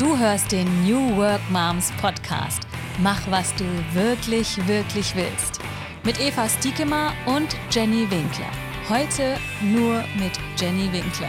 Du hörst den New Work Moms Podcast. Mach, was du wirklich, wirklich willst. Mit Eva Stiekema und Jenny Winkler. Heute nur mit Jenny Winkler.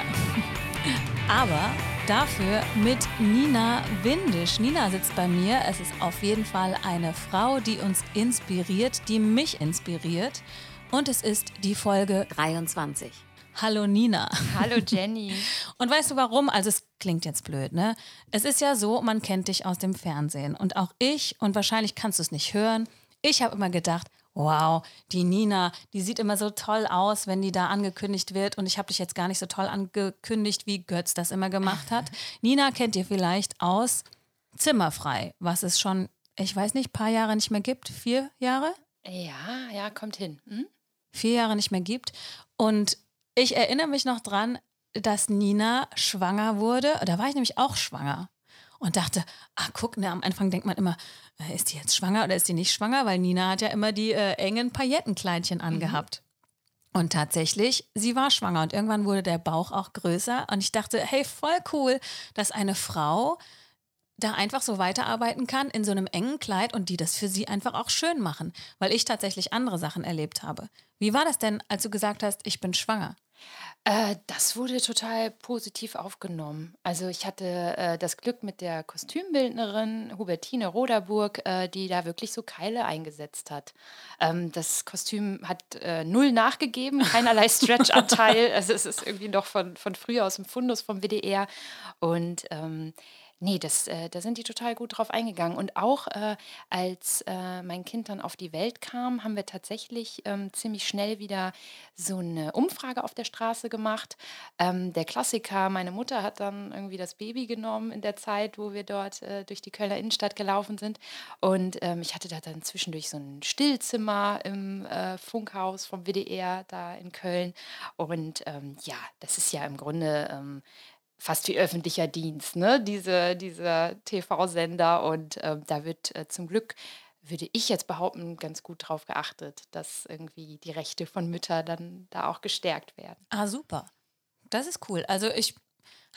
Aber dafür mit Nina Windisch. Nina sitzt bei mir. Es ist auf jeden Fall eine Frau, die uns inspiriert, die mich inspiriert. Und es ist die Folge 23. Hallo Nina. Hallo Jenny. Und weißt du warum? Also es klingt jetzt blöd, ne? Es ist ja so, man kennt dich aus dem Fernsehen. Und auch ich, und wahrscheinlich kannst du es nicht hören, ich habe immer gedacht, wow, die Nina, die sieht immer so toll aus, wenn die da angekündigt wird. Und ich habe dich jetzt gar nicht so toll angekündigt, wie Götz das immer gemacht hat. Nina kennt ihr vielleicht aus Zimmerfrei, was es schon, ich weiß nicht, paar Jahre nicht mehr gibt. Vier Jahre? Ja, ja, kommt hin. Hm? Vier Jahre nicht mehr gibt. Und ich erinnere mich noch dran, dass Nina schwanger wurde. Da war ich nämlich auch schwanger und dachte, ah, guck, ne, am Anfang denkt man immer, äh, ist die jetzt schwanger oder ist die nicht schwanger? Weil Nina hat ja immer die äh, engen Paillettenkleidchen mhm. angehabt. Mhm. Und tatsächlich, sie war schwanger und irgendwann wurde der Bauch auch größer. Und ich dachte, hey, voll cool, dass eine Frau da einfach so weiterarbeiten kann in so einem engen Kleid und die das für sie einfach auch schön machen, weil ich tatsächlich andere Sachen erlebt habe. Wie war das denn, als du gesagt hast, ich bin schwanger? Äh, das wurde total positiv aufgenommen. Also ich hatte äh, das Glück mit der Kostümbildnerin Hubertine Roderburg, äh, die da wirklich so Keile eingesetzt hat. Ähm, das Kostüm hat äh, null nachgegeben, keinerlei Stretch-Anteil. also es ist irgendwie noch von, von früher aus dem Fundus vom WDR. Und ähm, Nee, das, äh, da sind die total gut drauf eingegangen. Und auch äh, als äh, mein Kind dann auf die Welt kam, haben wir tatsächlich ähm, ziemlich schnell wieder so eine Umfrage auf der Straße gemacht. Ähm, der Klassiker, meine Mutter hat dann irgendwie das Baby genommen in der Zeit, wo wir dort äh, durch die Kölner Innenstadt gelaufen sind. Und ähm, ich hatte da dann zwischendurch so ein Stillzimmer im äh, Funkhaus vom WDR da in Köln. Und ähm, ja, das ist ja im Grunde ähm, fast wie öffentlicher Dienst, ne? Diese, dieser TV-Sender. Und äh, da wird äh, zum Glück, würde ich jetzt behaupten, ganz gut drauf geachtet, dass irgendwie die Rechte von Müttern dann da auch gestärkt werden. Ah, super. Das ist cool. Also ich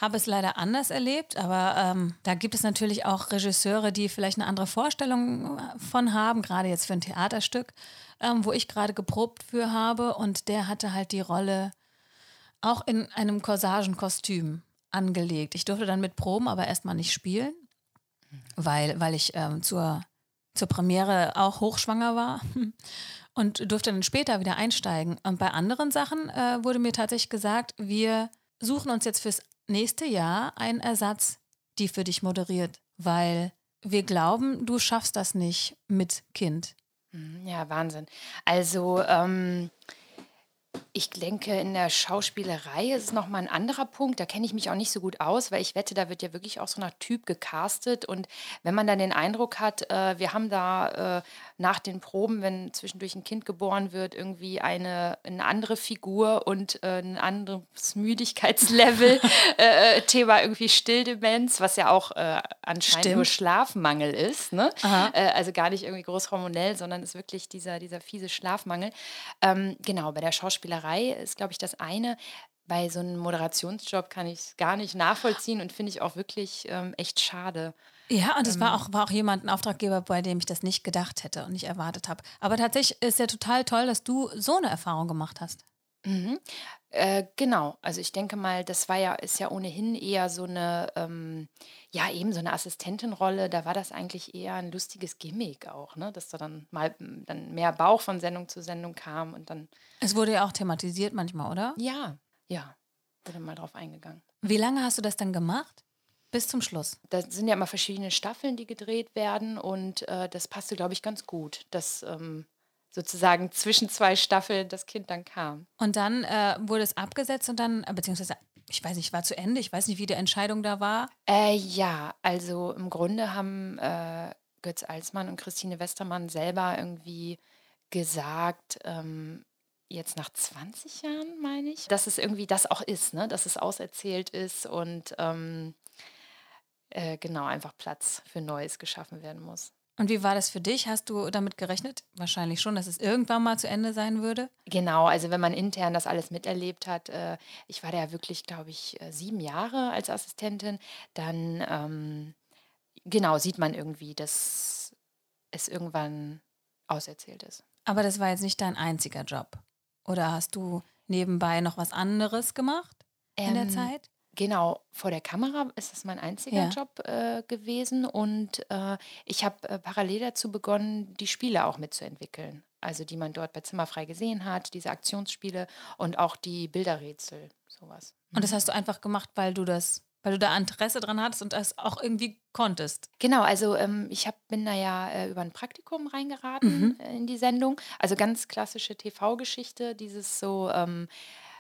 habe es leider anders erlebt, aber ähm, da gibt es natürlich auch Regisseure, die vielleicht eine andere Vorstellung äh, von haben, gerade jetzt für ein Theaterstück, ähm, wo ich gerade geprobt für habe. Und der hatte halt die Rolle auch in einem Corsagenkostüm angelegt. Ich durfte dann mit Proben aber erstmal nicht spielen, weil, weil ich ähm, zur, zur Premiere auch hochschwanger war und durfte dann später wieder einsteigen. Und bei anderen Sachen äh, wurde mir tatsächlich gesagt, wir suchen uns jetzt fürs nächste Jahr einen Ersatz, die für dich moderiert, weil wir glauben, du schaffst das nicht mit Kind. Mhm, ja, Wahnsinn. Also ähm, ich denke, in der Schauspielerei ist es nochmal ein anderer Punkt. Da kenne ich mich auch nicht so gut aus, weil ich wette, da wird ja wirklich auch so nach Typ gecastet. Und wenn man dann den Eindruck hat, äh, wir haben da äh, nach den Proben, wenn zwischendurch ein Kind geboren wird, irgendwie eine, eine andere Figur und äh, ein anderes Müdigkeitslevel, äh, äh, Thema irgendwie Stilldemenz, was ja auch äh, anscheinend Stimmt. nur Schlafmangel ist. Ne? also gar nicht irgendwie groß hormonell, sondern ist wirklich dieser, dieser fiese Schlafmangel. Ähm, genau, bei der Schauspielerei Schauspielerei ist, glaube ich, das eine. Bei so einem Moderationsjob kann ich es gar nicht nachvollziehen und finde ich auch wirklich ähm, echt schade. Ja, und es ähm, war, auch, war auch jemand, ein Auftraggeber, bei dem ich das nicht gedacht hätte und nicht erwartet habe. Aber tatsächlich ist ja total toll, dass du so eine Erfahrung gemacht hast. Mhm. Äh, genau, also ich denke mal, das war ja, ist ja ohnehin eher so eine, ähm, ja, eben so eine Assistentenrolle. Da war das eigentlich eher ein lustiges Gimmick auch, ne? Dass da dann mal dann mehr Bauch von Sendung zu Sendung kam und dann. Es wurde ja auch thematisiert manchmal, oder? Ja, ja, wurde mal drauf eingegangen. Wie lange hast du das dann gemacht? Bis zum Schluss. Da sind ja immer verschiedene Staffeln, die gedreht werden und äh, das passte, glaube ich, ganz gut. Das ähm, sozusagen zwischen zwei Staffeln das Kind dann kam. Und dann äh, wurde es abgesetzt und dann, äh, beziehungsweise, ich weiß nicht, war zu Ende, ich weiß nicht, wie die Entscheidung da war. Äh, ja, also im Grunde haben äh, Götz Alsmann und Christine Westermann selber irgendwie gesagt, ähm, jetzt nach 20 Jahren, meine ich, dass es irgendwie das auch ist, ne? dass es auserzählt ist und ähm, äh, genau einfach Platz für Neues geschaffen werden muss. Und wie war das für dich? Hast du damit gerechnet? Wahrscheinlich schon, dass es irgendwann mal zu Ende sein würde? Genau, also wenn man intern das alles miterlebt hat, äh, ich war da ja wirklich, glaube ich, äh, sieben Jahre als Assistentin, dann ähm, genau, sieht man irgendwie, dass es irgendwann auserzählt ist. Aber das war jetzt nicht dein einziger Job. Oder hast du nebenbei noch was anderes gemacht in der Ähm, Zeit? Genau, vor der Kamera ist das mein einziger Ja. Job äh, gewesen und äh, ich habe äh, parallel dazu begonnen, die Spiele auch mitzuentwickeln. Also die man dort bei Zimmerfrei gesehen hat, diese Aktionsspiele und auch die Bilderrätsel, sowas. Und das hast du einfach gemacht, weil du das, weil du da Interesse dran hattest und das auch irgendwie konntest. Genau, also ähm, ich hab, bin da ja äh, über ein Praktikum reingeraten äh, in die Sendung. Also ganz klassische TV-Geschichte, dieses so, ähm,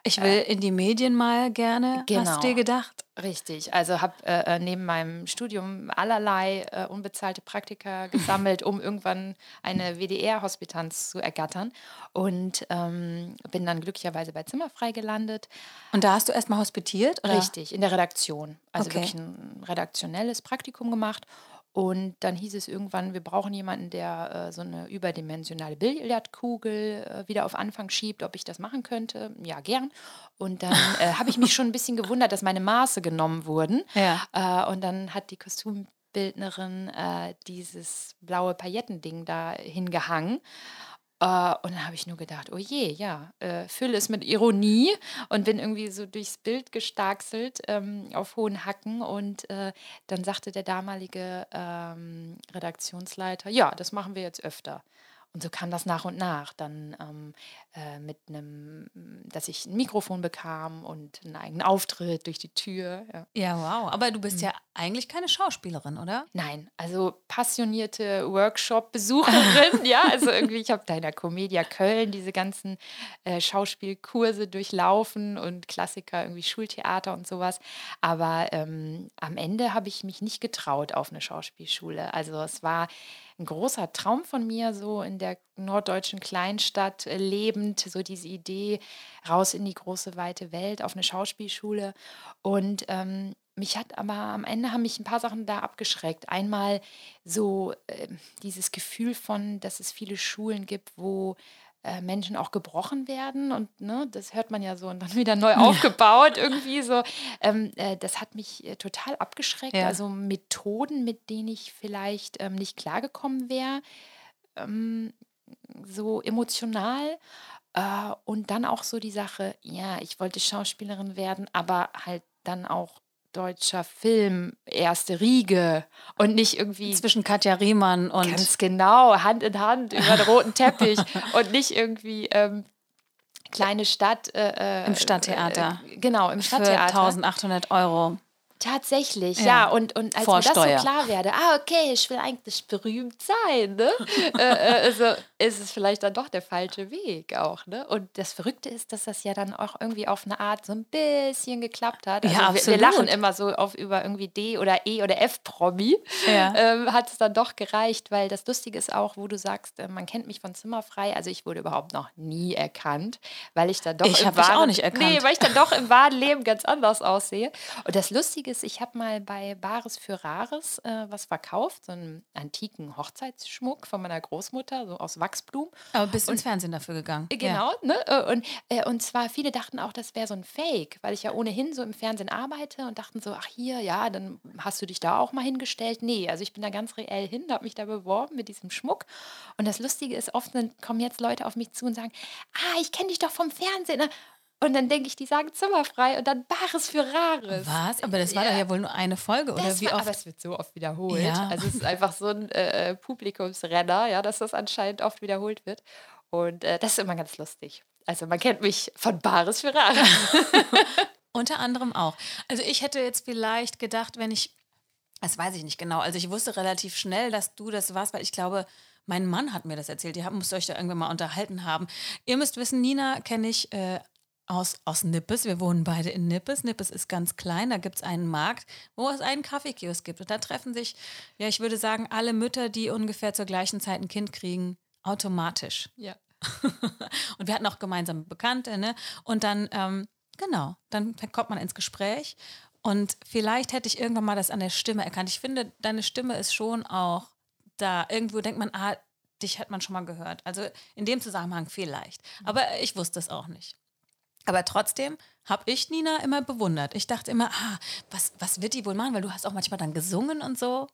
Ich will in die Medien mal gerne, hast genau. du dir gedacht? Richtig, also habe äh, äh, neben meinem Studium allerlei äh, unbezahlte Praktika gesammelt, um irgendwann eine WDR-Hospitanz zu ergattern und ähm, bin dann glücklicherweise bei Zimmerfrei gelandet. Und da hast du erstmal hospitiert? Oder? Richtig, in der Redaktion. Also Okay. wirklich ein redaktionelles Praktikum gemacht. Und dann hieß es irgendwann, wir brauchen jemanden, der äh, so eine überdimensionale Billardkugel äh, wieder auf Anfang schiebt, ob ich das machen könnte. Ja, gern. Und dann äh, habe ich mich schon ein bisschen gewundert, dass meine Maße genommen wurden. Ja. Äh, und dann hat die Kostümbildnerin äh, dieses blaue Paillettending da hingehangen. Äh, und dann habe ich nur gedacht, oh je, ja, äh, fülle es mit Ironie und bin irgendwie so durchs Bild gestarkselt ähm, auf hohen Hacken. Und äh, dann sagte der damalige ähm, Redaktionsleiter, ja, das machen wir jetzt öfter. Und so kam das nach und nach. Dann ähm, äh, mit einem, dass ich ein Mikrofon bekam und einen eigenen Auftritt durch die Tür. Ja. Ja, wow. Aber du bist ja eigentlich keine Schauspielerin, oder? Nein, also passionierte Workshop-Besucherin, ja, also irgendwie, ich habe da in der Comedia Köln diese ganzen äh, Schauspielkurse durchlaufen und Klassiker, irgendwie Schultheater und sowas. Aber ähm, am Ende habe ich mich nicht getraut auf eine Schauspielschule. Also es war ein großer Traum von mir, so in der norddeutschen Kleinstadt äh, lebend, so diese Idee, raus in die große, weite Welt, auf eine Schauspielschule. Und ähm, mich hat aber am Ende haben mich ein paar Sachen da abgeschreckt. Einmal so äh, dieses Gefühl von, dass es viele Schulen gibt, wo äh, Menschen auch gebrochen werden und ne, das hört man ja so und dann wieder neu aufgebaut irgendwie so. Ähm, äh, das hat mich äh, total abgeschreckt. Ja. Also Methoden, mit denen ich vielleicht ähm, nicht klargekommen wäre, ähm, so emotional. Äh, und dann auch so die Sache, ja, ich wollte Schauspielerin werden, aber halt dann auch deutscher Film, erste Riege und nicht irgendwie Zwischen Katja Riemann und. ganz genau Hand in Hand über den roten Teppich und nicht irgendwie ähm, kleine Stadt äh, äh, Im Stadttheater. Äh, genau, im für Stadttheater. 1800 Euro. Tatsächlich, Ja. ja. Und, und als mir das so Vorsteuer. klar werde, ah, okay, ich will eigentlich berühmt sein, ne? äh, äh, also ist es vielleicht dann doch der falsche Weg auch, ne? Und das Verrückte ist, dass das ja dann auch irgendwie auf eine Art so ein bisschen geklappt hat. Also Ja, wir, wir lachen immer so auf über irgendwie D oder E oder F-Promi. Ja. Ähm, hat es dann doch gereicht, weil das Lustige ist auch, wo du sagst, äh, man kennt mich von Zimmerfrei. Also ich wurde überhaupt noch nie erkannt, weil ich dann doch Ich im dich auch wahren- nicht erkannt. Nee, weil ich dann doch im wahren Leben ganz anders aussehe. Und das Lustige ist, ich habe mal bei Bares für Rares äh, was verkauft, so einen antiken Hochzeitsschmuck von meiner Großmutter, so aus Wachsblumen. Aber bist ins Fernsehen dafür gegangen. Ja. Genau, ne? Äh, Und, äh, und zwar viele dachten auch, das wäre so ein Fake, weil ich ja ohnehin so im Fernsehen arbeite und dachten so, ach hier, ja, dann hast du dich da auch mal hingestellt. Nee, also ich bin da ganz reell hin, habe mich da beworben mit diesem Schmuck. Und das Lustige ist, oft kommen jetzt Leute auf mich zu und sagen, ah, ich kenne dich doch vom Fernsehen. Und dann denke ich, die sagen zimmerfrei und dann Bares für Rares. Was? Aber das war Ja. doch ja wohl nur eine Folge, oder Das wie war, oft? aber es wird so oft wiederholt. Ja. Also es ist einfach so ein äh, Publikumsrenner, ja, dass das anscheinend oft wiederholt wird. Und äh, das ist immer ganz lustig. Also man kennt mich von Bares für Rares. Unter anderem auch. Also ich hätte jetzt vielleicht gedacht, wenn ich, das weiß ich nicht genau, also ich wusste relativ schnell, dass du das warst, weil ich glaube, mein Mann hat mir das erzählt. Ihr habt- müsst euch da irgendwann mal unterhalten haben. Ihr müsst wissen, Nina kenne ich äh, aus, aus Nippes. Wir wohnen beide in Nippes. Nippes ist ganz klein. Da gibt es einen Markt, wo es einen Kaffeekiosk gibt. Und da treffen sich, ja, ich würde sagen, alle Mütter, die ungefähr zur gleichen Zeit ein Kind kriegen, automatisch. ja. Und wir hatten auch gemeinsame Bekannte, ne? Und dann, ähm, genau, dann kommt man ins Gespräch. Und vielleicht hätte ich irgendwann mal das an der Stimme erkannt. Ich finde, deine Stimme ist schon auch da. Irgendwo denkt man, ah, dich hat man schon mal gehört. Also in dem Zusammenhang vielleicht. Aber ich wusste es auch nicht. Aber trotzdem habe ich Nina immer bewundert. Ich dachte immer, ah, was, was wird die wohl machen? Weil du hast auch manchmal dann gesungen und so.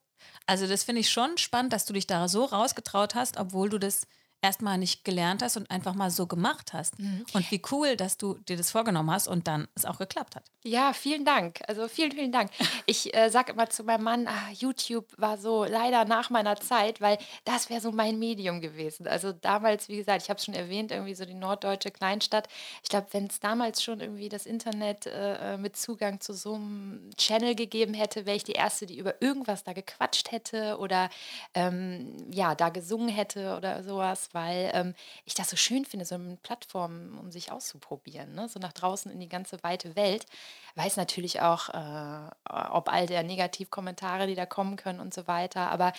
Also das finde ich schon spannend, dass du dich da so rausgetraut hast, obwohl du das erstmal nicht gelernt hast und einfach mal so gemacht hast. Mhm. Und wie cool, dass du dir das vorgenommen hast und dann es auch geklappt hat. Ja, vielen Dank. Also vielen, vielen Dank. Ich äh, sage immer zu meinem Mann, ah, YouTube war so leider nach meiner Zeit, weil das wäre so mein Medium gewesen. Also damals, wie gesagt, ich habe es schon erwähnt, irgendwie so die norddeutsche Kleinstadt. Ich glaube, wenn es damals schon irgendwie das Internet äh, äh, mit Zugang zu so einem Channel gegeben hätte, wäre ich die Erste, die über irgendwas da gequatscht hätte oder ähm, ja, da gesungen hätte oder sowas weil ähm, ich das so schön finde, so eine Plattform, um sich auszuprobieren, ne? so nach draußen in die ganze weite Welt. Weiß natürlich auch, äh, ob all der Negativkommentare, die da kommen können und so weiter, aber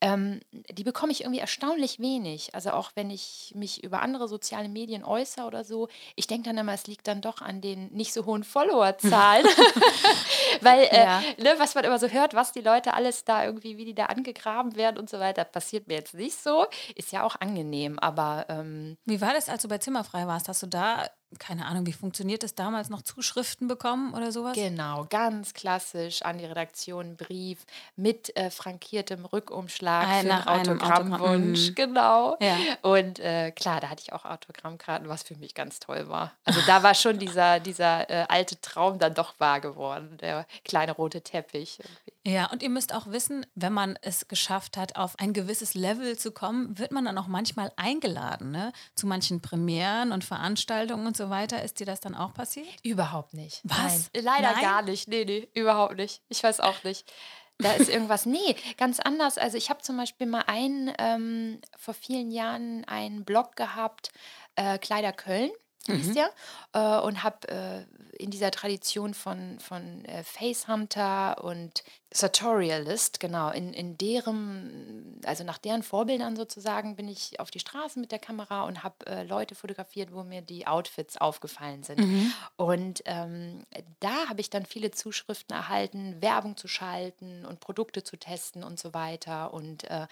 ähm, die bekomme ich irgendwie erstaunlich wenig. Also auch wenn ich mich über andere soziale Medien äußere oder so, ich denke dann immer, es liegt dann doch an den nicht so hohen Followerzahlen. Weil, äh, ja. ne, was man immer so hört, was die Leute alles da irgendwie, wie die da angegraben werden und so weiter, passiert mir jetzt nicht so. Ist ja auch angenehm, aber. Ähm, wie war das, als du bei Zimmerfrei warst? Hast du da keine Ahnung, wie funktioniert das damals noch, Zuschriften bekommen oder sowas? Genau, ganz klassisch an die Redaktion Brief mit äh, frankiertem Rückumschlag Ein, für einen Autogrammwunsch. Mhm. Genau. Ja. Und äh, klar, da hatte ich auch Autogrammkarten, was für mich ganz toll war. Also da war schon dieser, dieser äh, alte Traum dann doch wahr geworden, der kleine rote Teppich. Ja, und ihr müsst auch wissen, wenn man es geschafft hat, auf ein gewisses Level zu kommen, wird man dann auch manchmal eingeladen, ne? Zu manchen Premieren und Veranstaltungen und so weiter. Ist dir das dann auch passiert? Überhaupt nicht. Was? Nein. Leider Nein? gar nicht. Nee, nee, überhaupt nicht. Ich weiß auch nicht. Da ist irgendwas. Nee, ganz anders. Also ich habe zum Beispiel mal einen, ähm, vor vielen Jahren einen Blog gehabt, äh, Kleider Köln hieß mhm. der, äh, und habe äh, in dieser Tradition von, von äh, Facehunter und Sartorialist, genau, in, in deren, also nach deren Vorbildern sozusagen, bin ich auf die Straße mit der Kamera und habe äh, Leute fotografiert, wo mir die Outfits aufgefallen sind. Mhm. Und ähm, da habe ich dann viele Zuschriften erhalten, Werbung zu schalten und Produkte zu testen und so weiter. Und äh,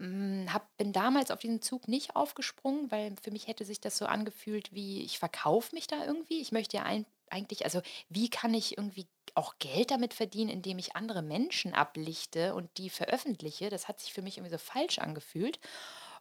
hab, bin damals auf diesen Zug nicht aufgesprungen, weil für mich hätte sich das so angefühlt, wie ich verkaufe mich da irgendwie. Ich möchte ja ein, eigentlich, also wie kann ich irgendwie auch Geld damit verdienen, indem ich andere Menschen ablichte und die veröffentliche? Das hat sich für mich irgendwie so falsch angefühlt.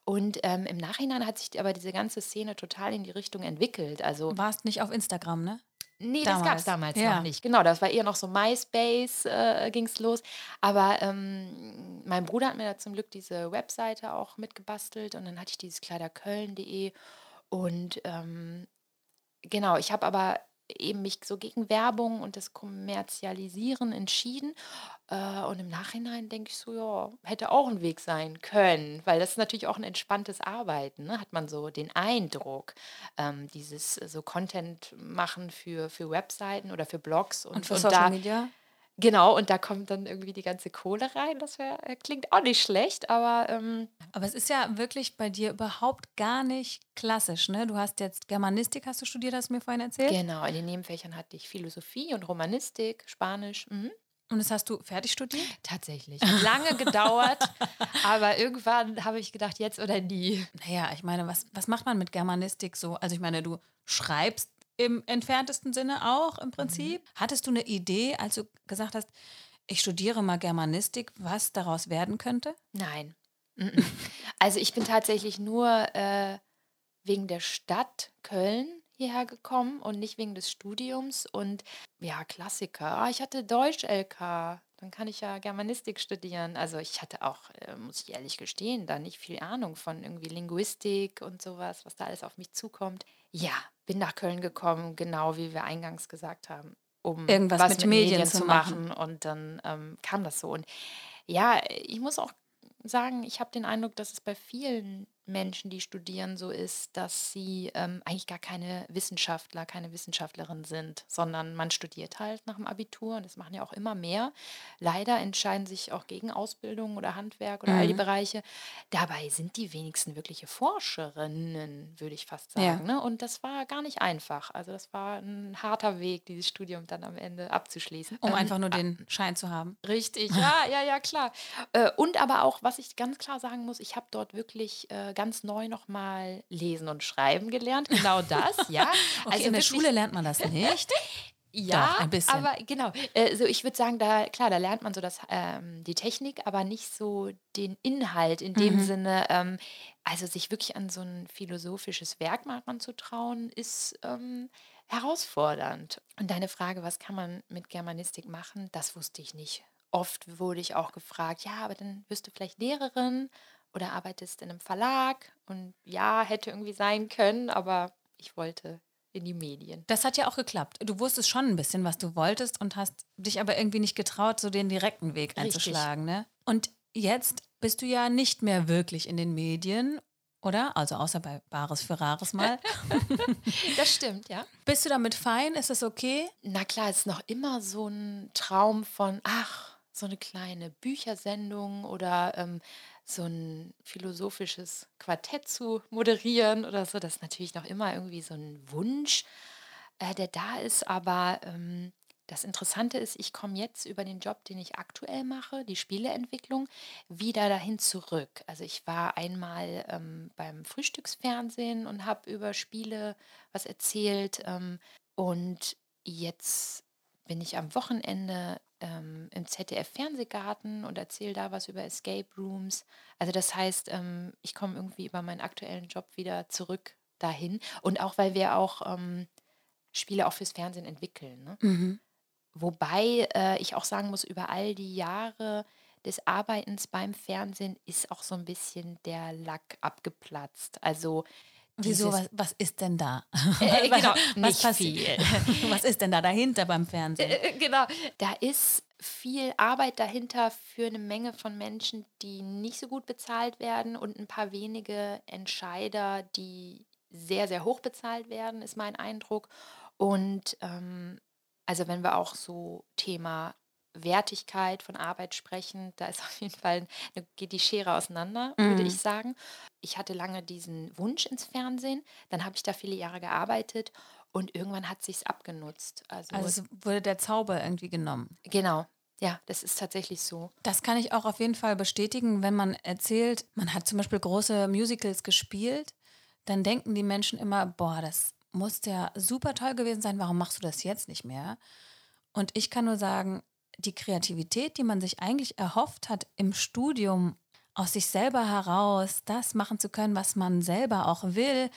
Und ähm, im Nachhinein hat sich aber diese ganze Szene total in die Richtung entwickelt. Also warst nicht auf Instagram, ne? Nee, damals. das gab es damals ja. noch nicht. Genau, das war eher noch so MySpace, äh, ging es los. Aber ähm, mein Bruder hat mir da zum Glück diese Webseite auch mitgebastelt und dann hatte ich dieses kleiderköln.de und ähm, genau, ich habe aber eben mich so gegen Werbung und das Kommerzialisieren entschieden. Äh, und im Nachhinein denke ich so, ja, hätte auch ein Weg sein können, weil das ist natürlich auch ein entspanntes Arbeiten, ne? hat man so den Eindruck, ähm, dieses so Content machen für, für Webseiten oder für Blogs und, und für und Social da, Media. Genau, und da kommt dann irgendwie die ganze Kohle rein. Das wär, äh, klingt auch nicht schlecht, aber. Ähm aber es ist ja wirklich bei dir überhaupt gar nicht klassisch, ne? Du hast jetzt Germanistik, hast du studiert, hast du mir vorhin erzählt? Genau, in den Nebenfächern hatte ich Philosophie und Romanistik, Spanisch. Mhm. Und das hast du fertig studiert? Tatsächlich. Lange gedauert, aber irgendwann habe ich gedacht, jetzt oder nie. Naja, ich meine, was, was macht man mit Germanistik so? Also ich meine, du schreibst im entferntesten Sinne auch im Prinzip. Mhm. Hattest du eine Idee, als du gesagt hast, ich studiere mal Germanistik, was daraus werden könnte? Nein. Also ich bin tatsächlich nur äh, wegen der Stadt Köln hierher gekommen und nicht wegen des Studiums. Und ja, Klassiker. Ah, ich hatte Deutsch-LK. Dann kann ich ja Germanistik studieren. Also ich hatte auch, äh, muss ich ehrlich gestehen, da nicht viel Ahnung von irgendwie Linguistik und sowas, was da alles auf mich zukommt. Ja, bin nach Köln gekommen, genau wie wir eingangs gesagt haben, um irgendwas mit, mit Medien, Medien, zu machen. machen. Und dann ähm, kam das so. Und ja, ich muss auch sagen, ich habe den Eindruck, dass es bei vielen Menschen, die studieren, so ist, dass sie ähm, eigentlich gar keine Wissenschaftler, keine Wissenschaftlerin sind, sondern man studiert halt nach dem Abitur und das machen ja auch immer mehr. Leider entscheiden sich auch gegen Ausbildung oder Handwerk oder mhm. all die mhm. Bereiche. Dabei sind die wenigsten wirkliche Forscherinnen, würde ich fast sagen. Ja. Ne? Und das war gar nicht einfach. Also das war ein harter Weg, dieses Studium dann am Ende abzuschließen. Um ähm, einfach nur den Schein zu haben. Richtig, ja, ja, ja, klar. Äh, und aber auch, was ich ganz klar sagen muss, ich habe dort wirklich äh, ganz neu nochmal lesen und schreiben gelernt. Genau das, ja. Okay, also in der Schule lernt man das nicht. Ja, Doch, ein bisschen. aber genau. Äh, so ich würde sagen, da klar, da lernt man so das, ähm, die Technik, aber nicht so den Inhalt in dem Mhm. Sinne. Ähm, also sich wirklich an so ein philosophisches Werk mal ranzutrauen, ist ähm, herausfordernd. Und deine Frage, was kann man mit Germanistik machen, das wusste ich nicht. Oft wurde ich auch gefragt, ja, aber dann wirst du vielleicht Lehrerin oder arbeitest in einem Verlag. Und ja, hätte irgendwie sein können, aber ich wollte in die Medien. Das hat ja auch geklappt. Du wusstest schon ein bisschen, was du wolltest und hast dich aber irgendwie nicht getraut, so den direkten Weg Richtig. einzuschlagen. Ne? Und jetzt bist du ja nicht mehr wirklich in den Medien, oder? Also außer bei Bares für Rares mal. Das stimmt, ja. bist du damit fein? Ist das okay? Na klar, es ist noch immer so ein Traum von, ach, so eine kleine Büchersendung oder ähm, so ein philosophisches Quartett zu moderieren oder so. Das ist natürlich noch immer irgendwie so ein Wunsch, äh, der da ist. Aber ähm, das Interessante ist, ich komme jetzt über den Job, den ich aktuell mache, die Spieleentwicklung, wieder dahin zurück. Also ich war einmal ähm, beim Frühstücksfernsehen und habe über Spiele was erzählt. Ähm, und jetzt bin ich am Wochenende ähm, im ZDF-Fernsehgarten und erzähle da was über Escape Rooms. Also das heißt, ähm, ich komme irgendwie über meinen aktuellen Job wieder zurück dahin. Und auch, weil wir auch ähm, Spiele auch fürs Fernsehen entwickeln. Ne? Wobei äh, ich auch sagen muss, über all die Jahre des Arbeitens beim Fernsehen ist auch so ein bisschen der Lack abgeplatzt. Also Wieso, was, was ist denn da? Äh, genau, was nicht passiert? was ist denn da dahinter beim Fernsehen? Äh, genau. Da ist viel Arbeit dahinter für eine Menge von Menschen, die nicht so gut bezahlt werden und ein paar wenige Entscheider, die sehr, sehr hoch bezahlt werden, ist mein Eindruck. Und ähm, also wenn wir auch so Thema Wertigkeit von Arbeit sprechen, da ist auf jeden Fall, eine, geht die Schere auseinander, würde Mhm. ich sagen. Ich hatte lange diesen Wunsch ins Fernsehen, dann habe ich da viele Jahre gearbeitet und irgendwann hat sich's abgenutzt. Also, Also wurde der Zauber irgendwie genommen. genau, ja, das ist tatsächlich so. Das kann ich auch auf jeden Fall bestätigen, wenn man erzählt, man hat zum Beispiel große Musicals gespielt, dann denken die Menschen immer, boah, das muss ja super toll gewesen sein, warum machst du das jetzt nicht mehr? Und ich kann nur sagen, die Kreativität, die man sich eigentlich erhofft hat im Studium, aus sich selber heraus das machen zu können, was man selber auch will,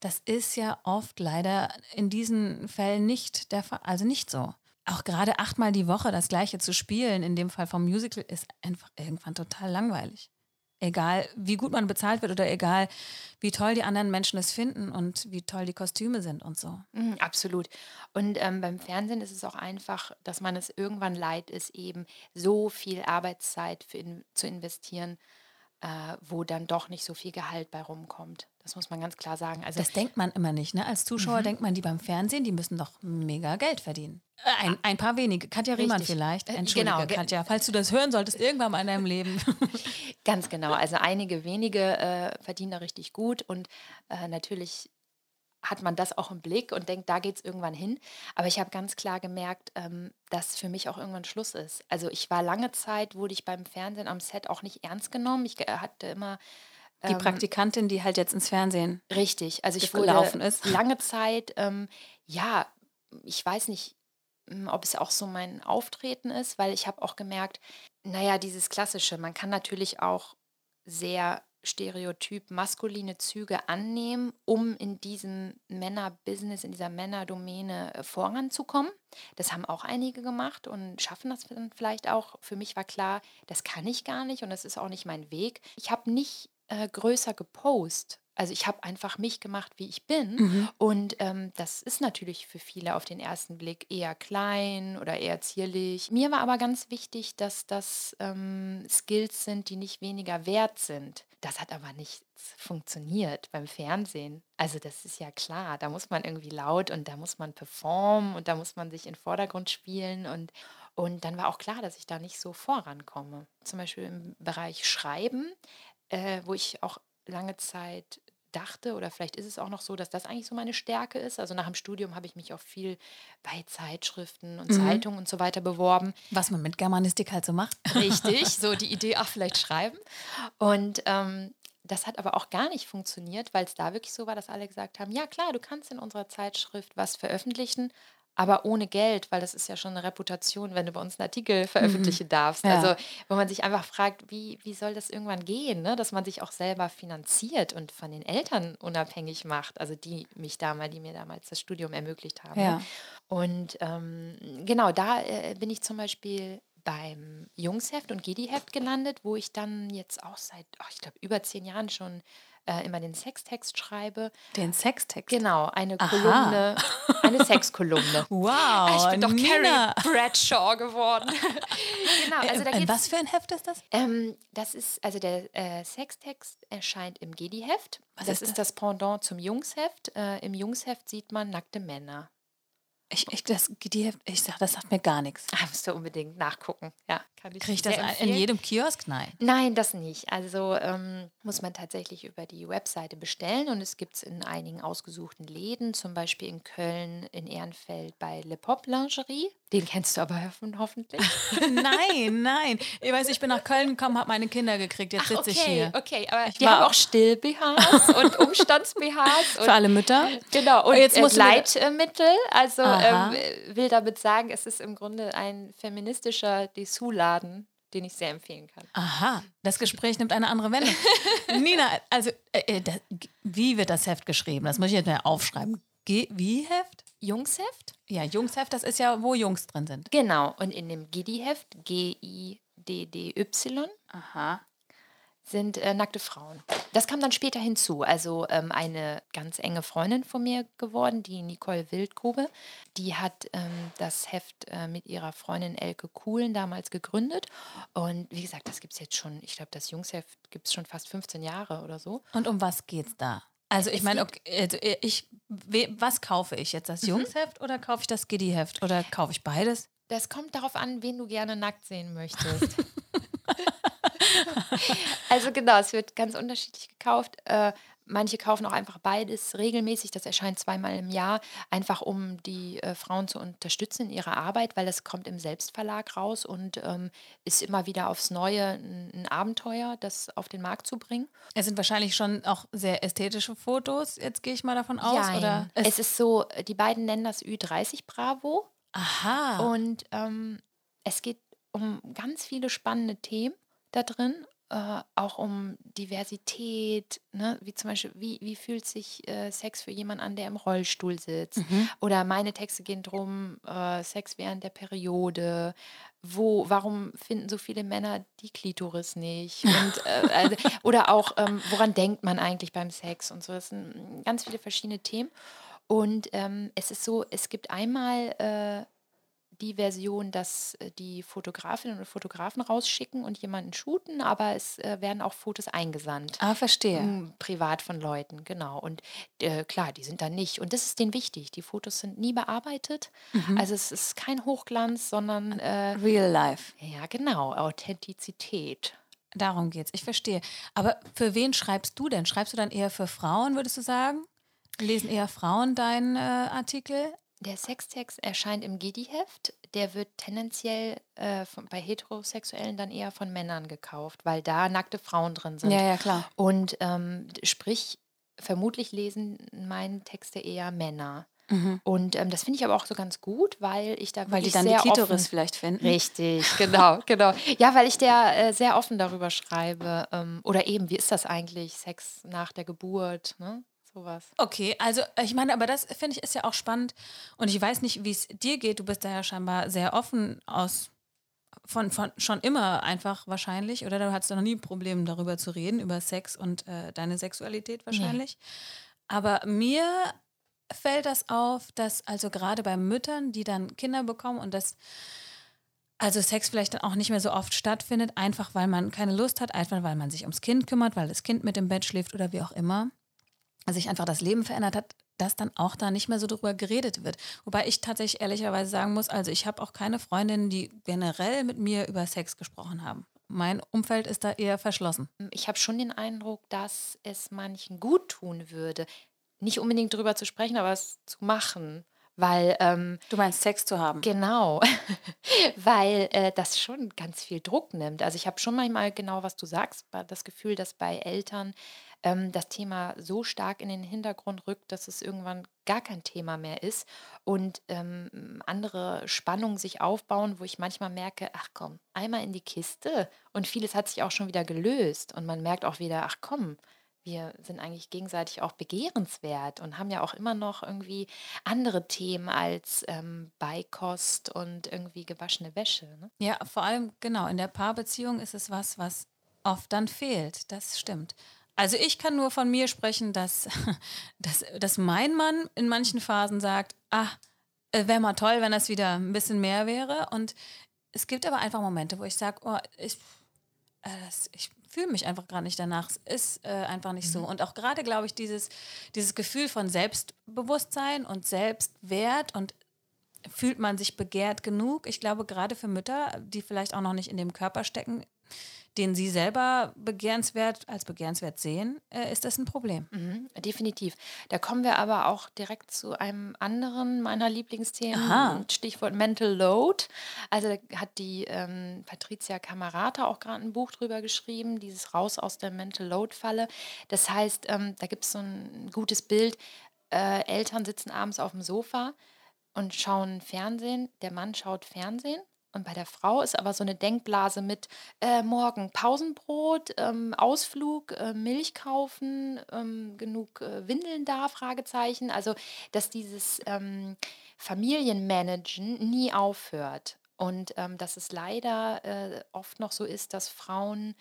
das ist ja oft leider in diesen Fällen nicht der Fall, also nicht so. Auch gerade achtmal die Woche das gleiche zu spielen, in dem Fall vom Musical, ist einfach irgendwann total langweilig. Egal, wie gut man bezahlt wird oder egal, wie toll die anderen Menschen es finden und wie toll die Kostüme sind und so. Mhm, absolut. Und ähm, beim Fernsehen ist es auch einfach, dass man es irgendwann leid ist, eben so viel Arbeitszeit in, zu investieren, äh, wo dann doch nicht so viel Gehalt bei rumkommt. Das muss man ganz klar sagen. Also Das denkt man immer nicht. Ne? Als Zuschauer Mhm. denkt man, die beim Fernsehen, die müssen doch mega Geld verdienen. Äh, Ein, ein paar wenige. Katja Riemann Richtig. vielleicht. Äh, Entschuldige, genau, ge- Katja, falls du das hören solltest, irgendwann mal in deinem Leben. Ganz genau. Also einige wenige äh, verdienen da richtig gut und äh, natürlich hat man das auch im Blick und denkt, da geht es irgendwann hin. Aber ich habe ganz klar gemerkt, ähm, dass für mich auch irgendwann Schluss ist. Also ich war lange Zeit, wurde ich beim Fernsehen am Set auch nicht ernst genommen. Ich ge- hatte immer Die ähm, Praktikantin, die halt jetzt ins Fernsehen. Richtig, also ich wurde gelaufen ist. lange Zeit, ähm, ja, ich weiß nicht, m, ob es auch so mein Auftreten ist, weil ich habe auch gemerkt, naja, dieses Klassische, man kann natürlich auch sehr stereotyp maskuline Züge annehmen, um in diesem Männerbusiness, in dieser Männerdomäne äh, voranzukommen. Das haben auch einige gemacht und schaffen das dann vielleicht auch. Für mich war klar, das kann ich gar nicht und das ist auch nicht mein Weg. Ich habe nicht äh, größer gepostet. Also ich habe einfach mich gemacht, wie ich bin. Mhm. Und ähm, das ist natürlich für viele auf den ersten Blick eher klein oder eher zierlich. Mir war aber ganz wichtig, dass das ähm, Skills sind, die nicht weniger wert sind. Das hat aber nicht funktioniert beim Fernsehen. Also das ist ja klar, da muss man irgendwie laut und da muss man performen und da muss man sich in den Vordergrund spielen und und dann war auch klar, dass ich da nicht so vorankomme. Zum Beispiel im Bereich Schreiben, äh, wo ich auch lange Zeit dachte, oder vielleicht ist es auch noch so, dass das eigentlich so meine Stärke ist. Also nach dem Studium habe ich mich auch viel bei Zeitschriften und Mhm. Zeitungen und so weiter beworben. Was man mit Germanistik halt so macht. Richtig, so die Idee, ach, vielleicht schreiben. Und ähm, das hat aber auch gar nicht funktioniert, weil es da wirklich so war, dass alle gesagt haben, ja klar, du kannst in unserer Zeitschrift was veröffentlichen, aber ohne Geld, weil das ist ja schon eine Reputation, wenn du bei uns einen Artikel veröffentlichen mhm. darfst. Ja. Also, wo man sich einfach fragt, wie, wie soll das irgendwann gehen, ne? dass man sich auch selber finanziert und von den Eltern unabhängig macht, also die mich damals, die mir damals das Studium ermöglicht haben. Ja. Und ähm, genau, da äh, bin ich zum Beispiel beim Jungsheft und Gedi-Heft gelandet, wo ich dann jetzt auch seit, oh, ich glaube, über zehn Jahren schon äh, immer den Sextext schreibe. Den Sextext? Genau, eine Aha. Kolumne, eine Sexkolumne. Wow, ich bin doch Nina. Carrie Bradshaw geworden. genau, also da äh, Was für ein Heft ist das? Ähm, das ist, also der äh, Sextext erscheint im Gedi-Heft. Das ist das? ist das Pendant zum Jungsheft. Äh, Im Jungsheft sieht man nackte Männer. Ich, ich, das, die, ich sag, das sagt mir gar nichts. Ah, musst du unbedingt nachgucken. Ja, kann ich Kriege ich das empfehlen. in jedem Kiosk? Nein. Nein, das nicht. Also ähm, muss man tatsächlich über die Webseite bestellen und es gibt es in einigen ausgesuchten Läden, zum Beispiel in Köln, in Ehrenfeld bei Le Pop Lingerie. Den kennst du aber hoffentlich. nein, nein. Ich weiß, ich bin nach Köln gekommen, habe meine Kinder gekriegt. Jetzt sitze okay, ich hier. Okay, aber ich die haben auch Still-BHs und Umstands-BHs. Für alle Mütter? Genau. Und jetzt muss Leitmittel. Also ähm, will damit sagen, es ist im Grunde ein feministischer Dessous-Laden den ich sehr empfehlen kann. Aha, das Gespräch nimmt eine andere Wendung. Nina, also äh, äh, das, wie wird das Heft geschrieben? Das muss ich jetzt mal aufschreiben. G wie Heft? Jungsheft? Ja, Jungsheft, das ist ja, wo Jungs drin sind. Genau. Und in dem Giddy-Heft, G-I-D-D-Y, Aha. Sind äh, nackte Frauen. Das kam dann später hinzu. Also ähm, eine ganz enge Freundin von mir geworden, die Nicole Wildgrube, die hat ähm, das Heft äh, mit ihrer Freundin Elke Kuhlen damals gegründet. Und wie gesagt, das gibt es jetzt schon, ich glaube, das Jungsheft gibt es schon fast 15 Jahre oder so. Und um was geht es da? Also ich meine, okay, also ich, was kaufe ich jetzt? Das mhm. Jungsheft oder kaufe ich das Giddy-Heft oder kaufe ich beides? Das kommt darauf an, wen du gerne nackt sehen möchtest. also genau, es wird ganz unterschiedlich gekauft. Äh, Manche kaufen auch einfach beides regelmäßig. Das erscheint zweimal im Jahr, einfach um die äh, Frauen zu unterstützen in ihrer Arbeit, weil es kommt im Selbstverlag raus und ähm, ist immer wieder aufs Neue ein, ein, Abenteuer, das auf den Markt zu bringen. Es sind wahrscheinlich schon auch sehr ästhetische Fotos, jetzt gehe ich mal davon aus. Nein. Oder? Es, es ist so, die beiden nennen das Ü30 Bravo. Aha. Und ähm, es geht um ganz viele spannende Themen da drin äh, auch um Diversität, ne? wie zum Beispiel, wie, wie fühlt sich äh, Sex für jemanden an, der im Rollstuhl sitzt? Mhm. Oder meine Texte gehen darum, äh, Sex während der Periode. Wo, warum finden so viele Männer die Klitoris nicht? Und, äh, also, oder auch, ähm, woran denkt man eigentlich beim Sex und so? Das sind ganz viele verschiedene Themen. Und ähm, es ist so, es gibt einmal äh, die Version, dass äh, die Fotografinnen und Fotografen rausschicken und jemanden shooten, aber es äh, werden auch Fotos eingesandt. Ah, verstehe. M, privat von Leuten, genau. Und äh, klar, die sind da nicht. Und das ist denen wichtig. Die Fotos sind nie bearbeitet. Mhm. Also es ist kein Hochglanz, sondern äh, Real Life. Ja, genau. Authentizität. Darum geht's. Ich verstehe. Aber für wen schreibst du denn? Schreibst du dann eher für Frauen, würdest du sagen? Lesen eher Frauen deinen äh, Artikel? Der Sextext erscheint im Gedi-Heft. Der wird tendenziell äh, von, bei Heterosexuellen dann eher von Männern gekauft, weil da nackte Frauen drin sind. Ja, ja, klar. Und ähm, sprich, vermutlich lesen meine Texte eher Männer. Mhm. Und ähm, das finde ich aber auch so ganz gut, weil ich da weil die dann die Klitoris vielleicht finden. Richtig, genau, genau. Ja, weil ich da äh, sehr offen darüber schreibe. Ähm, oder eben, wie ist das eigentlich, Sex nach der Geburt? Ne? Sowas. Okay, also ich meine, aber das finde ich ist ja auch spannend und ich weiß nicht, wie es dir geht. Du bist da ja scheinbar sehr offen aus von, von schon immer einfach wahrscheinlich oder du hattest noch nie Probleme darüber zu reden über Sex und äh, deine Sexualität wahrscheinlich. Nee. Aber mir fällt das auf, dass also gerade bei Müttern, die dann Kinder bekommen und das also Sex vielleicht dann auch nicht mehr so oft stattfindet, einfach weil man keine Lust hat, einfach weil man sich ums Kind kümmert, weil das Kind mit im Bett schläft oder wie auch immer sich einfach das Leben verändert hat, dass dann auch da nicht mehr so drüber geredet wird. Wobei ich tatsächlich ehrlicherweise sagen muss, also ich habe auch keine Freundinnen, die generell mit mir über Sex gesprochen haben. Mein Umfeld ist da eher verschlossen. Ich habe schon den Eindruck, dass es manchen gut tun würde, nicht unbedingt drüber zu sprechen, aber es zu machen. Weil, ähm, du meinst Sex zu haben? Genau, weil äh, das schon ganz viel Druck nimmt. Also ich habe schon manchmal genau, was du sagst, das Gefühl, dass bei Eltern ähm, das Thema so stark in den Hintergrund rückt, dass es irgendwann gar kein Thema mehr ist und ähm, andere Spannungen sich aufbauen, wo ich manchmal merke, ach komm, einmal in die Kiste und vieles hat sich auch schon wieder gelöst und man merkt auch wieder, ach komm, wir sind eigentlich gegenseitig auch begehrenswert und haben ja auch immer noch irgendwie andere Themen als ähm, Beikost und irgendwie gewaschene Wäsche. Ne? Ja, vor allem genau, in der Paarbeziehung ist es was, was oft dann fehlt. Das stimmt. Also ich kann nur von mir sprechen, dass, dass, dass mein Mann in manchen Phasen sagt, ah, äh, wäre mal toll, wenn das wieder ein bisschen mehr wäre. Und es gibt aber einfach Momente, wo ich sage, oh, ich, äh, das, ich fühle mich einfach gerade nicht danach. Es ist äh, einfach nicht mhm. so. Und auch gerade, glaube ich, dieses, dieses Gefühl von Selbstbewusstsein und Selbstwert und fühlt man sich begehrt genug. Ich glaube, gerade für Mütter, die vielleicht auch noch nicht in dem Körper stecken, den Sie selber begehrenswert als begehrenswert sehen, äh, ist das ein Problem. Mhm, definitiv. Da kommen wir aber auch direkt zu einem anderen meiner Lieblingsthemen, Aha. Stichwort Mental Load. Also hat die ähm, Patricia Camarata auch gerade ein Buch drüber geschrieben, dieses Raus aus der Mental Load-Falle. Das heißt, ähm, da gibt es so ein gutes Bild. Äh, Eltern sitzen abends auf dem Sofa und schauen Fernsehen. Der Mann schaut Fernsehen und bei der Frau ist aber so eine Denkblase mit äh, morgen Pausenbrot, ähm, Ausflug, äh, Milch kaufen, ähm, genug äh, Windeln da, Fragezeichen. Also, dass dieses ähm, Familienmanagen nie aufhört. Und ähm, dass es leider äh, oft noch so ist, dass Frauen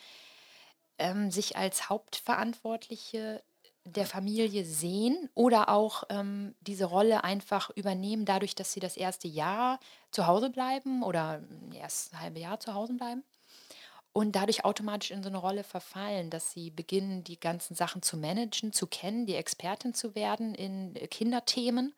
ähm, sich als Hauptverantwortliche der Familie sehen oder auch ähm, diese Rolle einfach übernehmen, dadurch, dass sie das erste Jahr zu Hause bleiben oder erst ein halbe Jahr zu Hause bleiben und dadurch automatisch in so eine Rolle verfallen, dass sie beginnen, die ganzen Sachen zu managen, zu kennen, die Expertin zu werden in Kinderthemen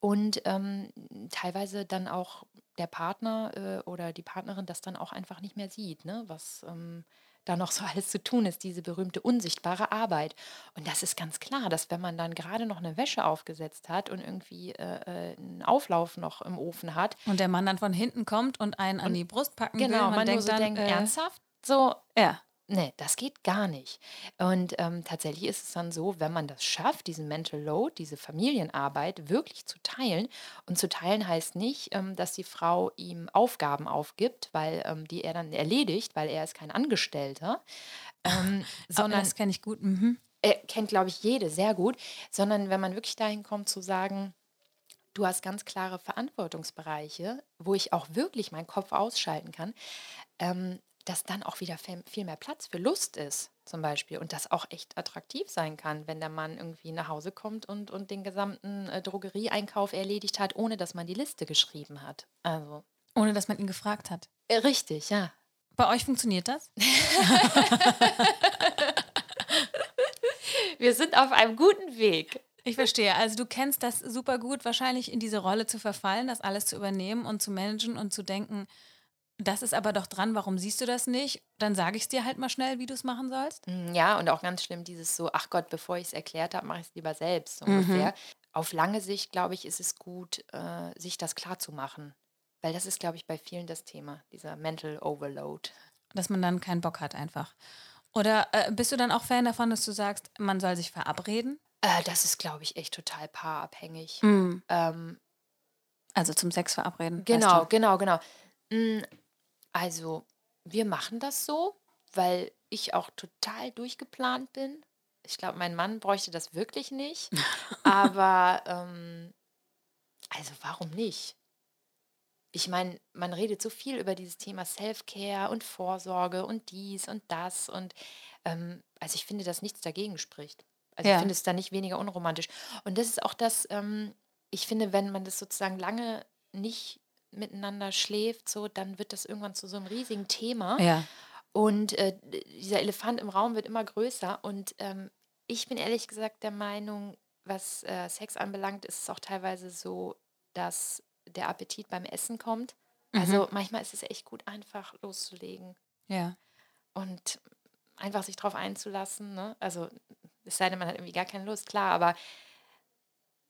und ähm, teilweise dann auch der Partner äh, oder die Partnerin das dann auch einfach nicht mehr sieht, ne? was ähm, da noch so alles zu tun ist, diese berühmte unsichtbare Arbeit. Und das ist ganz klar, dass wenn man dann gerade noch eine Wäsche aufgesetzt hat und irgendwie äh, äh einen Auflauf noch im Ofen hat. Und der Mann dann von hinten kommt und einen an die Brust packen genau, will. Man, man denkt so dann, denkt, äh, ernsthaft? So, ja. Nee, das geht gar nicht. Und ähm, tatsächlich ist es dann so, wenn man das schafft, diesen Mental Load, diese Familienarbeit wirklich zu teilen. Und zu teilen heißt nicht, ähm, dass die Frau ihm Aufgaben aufgibt, weil ähm, die er dann erledigt, weil er ist kein Angestellter. Ähm, sondern das kenne ich gut. Mhm. Er kennt, glaube ich, jede sehr gut. Sondern wenn man wirklich dahin kommt zu sagen, du hast ganz klare Verantwortungsbereiche, wo ich auch wirklich meinen Kopf ausschalten kann. Ähm, dass dann auch wieder viel mehr Platz für Lust ist, zum Beispiel. Und das auch echt attraktiv sein kann, wenn der Mann irgendwie nach Hause kommt und, und den gesamten äh, Drogerieeinkauf erledigt hat, ohne dass man die Liste geschrieben hat. Also. Ohne dass man ihn gefragt hat. Äh, richtig, ja. Bei euch funktioniert das? Wir sind auf einem guten Weg. Ich verstehe. Also du kennst das super gut, wahrscheinlich in diese Rolle zu verfallen, das alles zu übernehmen und zu managen und zu denken, das ist aber doch dran, warum siehst du das nicht? Dann sage ich es dir halt mal schnell, wie du es machen sollst. Mm, ja, und auch ganz schlimm, dieses so, ach Gott, bevor ich es erklärt habe, mache ich es lieber selbst, so mhm. ungefähr. Auf lange Sicht, glaube ich, ist es gut, äh, sich das klar zu machen. Weil das ist, glaube ich, bei vielen das Thema, dieser Mental Overload. Dass man dann keinen Bock hat einfach. Oder äh, bist du dann auch Fan davon, dass du sagst, man soll sich verabreden? Äh, das ist, glaube ich, echt total paarabhängig. Mhm. Ähm, also zum Sex verabreden. Genau, genau, genau. Also, wir machen das so, weil ich auch total durchgeplant bin. Ich glaube, mein Mann bräuchte das wirklich nicht. Aber, ähm, also warum nicht? Ich meine, man redet so viel über dieses Thema Self-Care und Vorsorge und dies und das. Und ähm, also ich finde, dass nichts dagegen spricht. Also ja. ich finde es da nicht weniger unromantisch. Und das ist auch das, ähm, ich finde, wenn man das sozusagen lange nicht miteinander schläft, so, dann wird das irgendwann zu so einem riesigen Thema. Ja. Und äh, dieser Elefant im Raum wird immer größer. Und ähm, ich bin ehrlich gesagt der Meinung, was äh, Sex anbelangt, ist es auch teilweise so, dass der Appetit beim Essen kommt. Also mhm. manchmal ist es echt gut, einfach loszulegen. Ja. Und einfach sich drauf einzulassen. Ne? Also es sei denn, man hat irgendwie gar keine Lust, klar, aber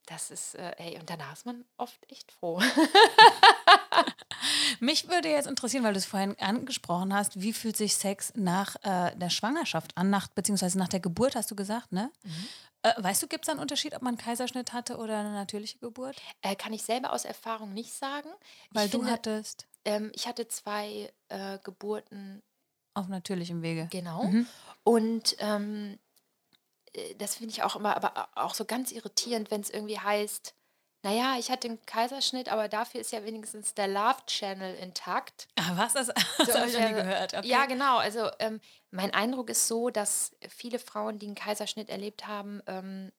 das ist, äh, ey, und danach ist man oft echt froh. Mich würde jetzt interessieren, weil du es vorhin angesprochen hast, wie fühlt sich Sex nach äh, der Schwangerschaft an, nach, beziehungsweise nach der Geburt, hast du gesagt, ne? Mhm. Äh, weißt du, gibt es einen Unterschied, ob man einen Kaiserschnitt hatte oder eine natürliche Geburt? Äh, kann ich selber aus Erfahrung nicht sagen. Weil ich du finde, hattest. Ähm, ich hatte zwei äh, Geburten. Auf natürlichem Wege. Genau. Mhm. Und ähm, äh, das finde ich auch immer, aber auch so ganz irritierend, wenn es irgendwie heißt, naja, ich hatte einen Kaiserschnitt, aber dafür ist ja wenigstens der Love Channel intakt. Ah, was? Das, das so, habe ich noch nie gehört. Okay. Ja, genau. Also ähm, mein Eindruck ist so, dass viele Frauen, die einen Kaiserschnitt erlebt haben, ähm,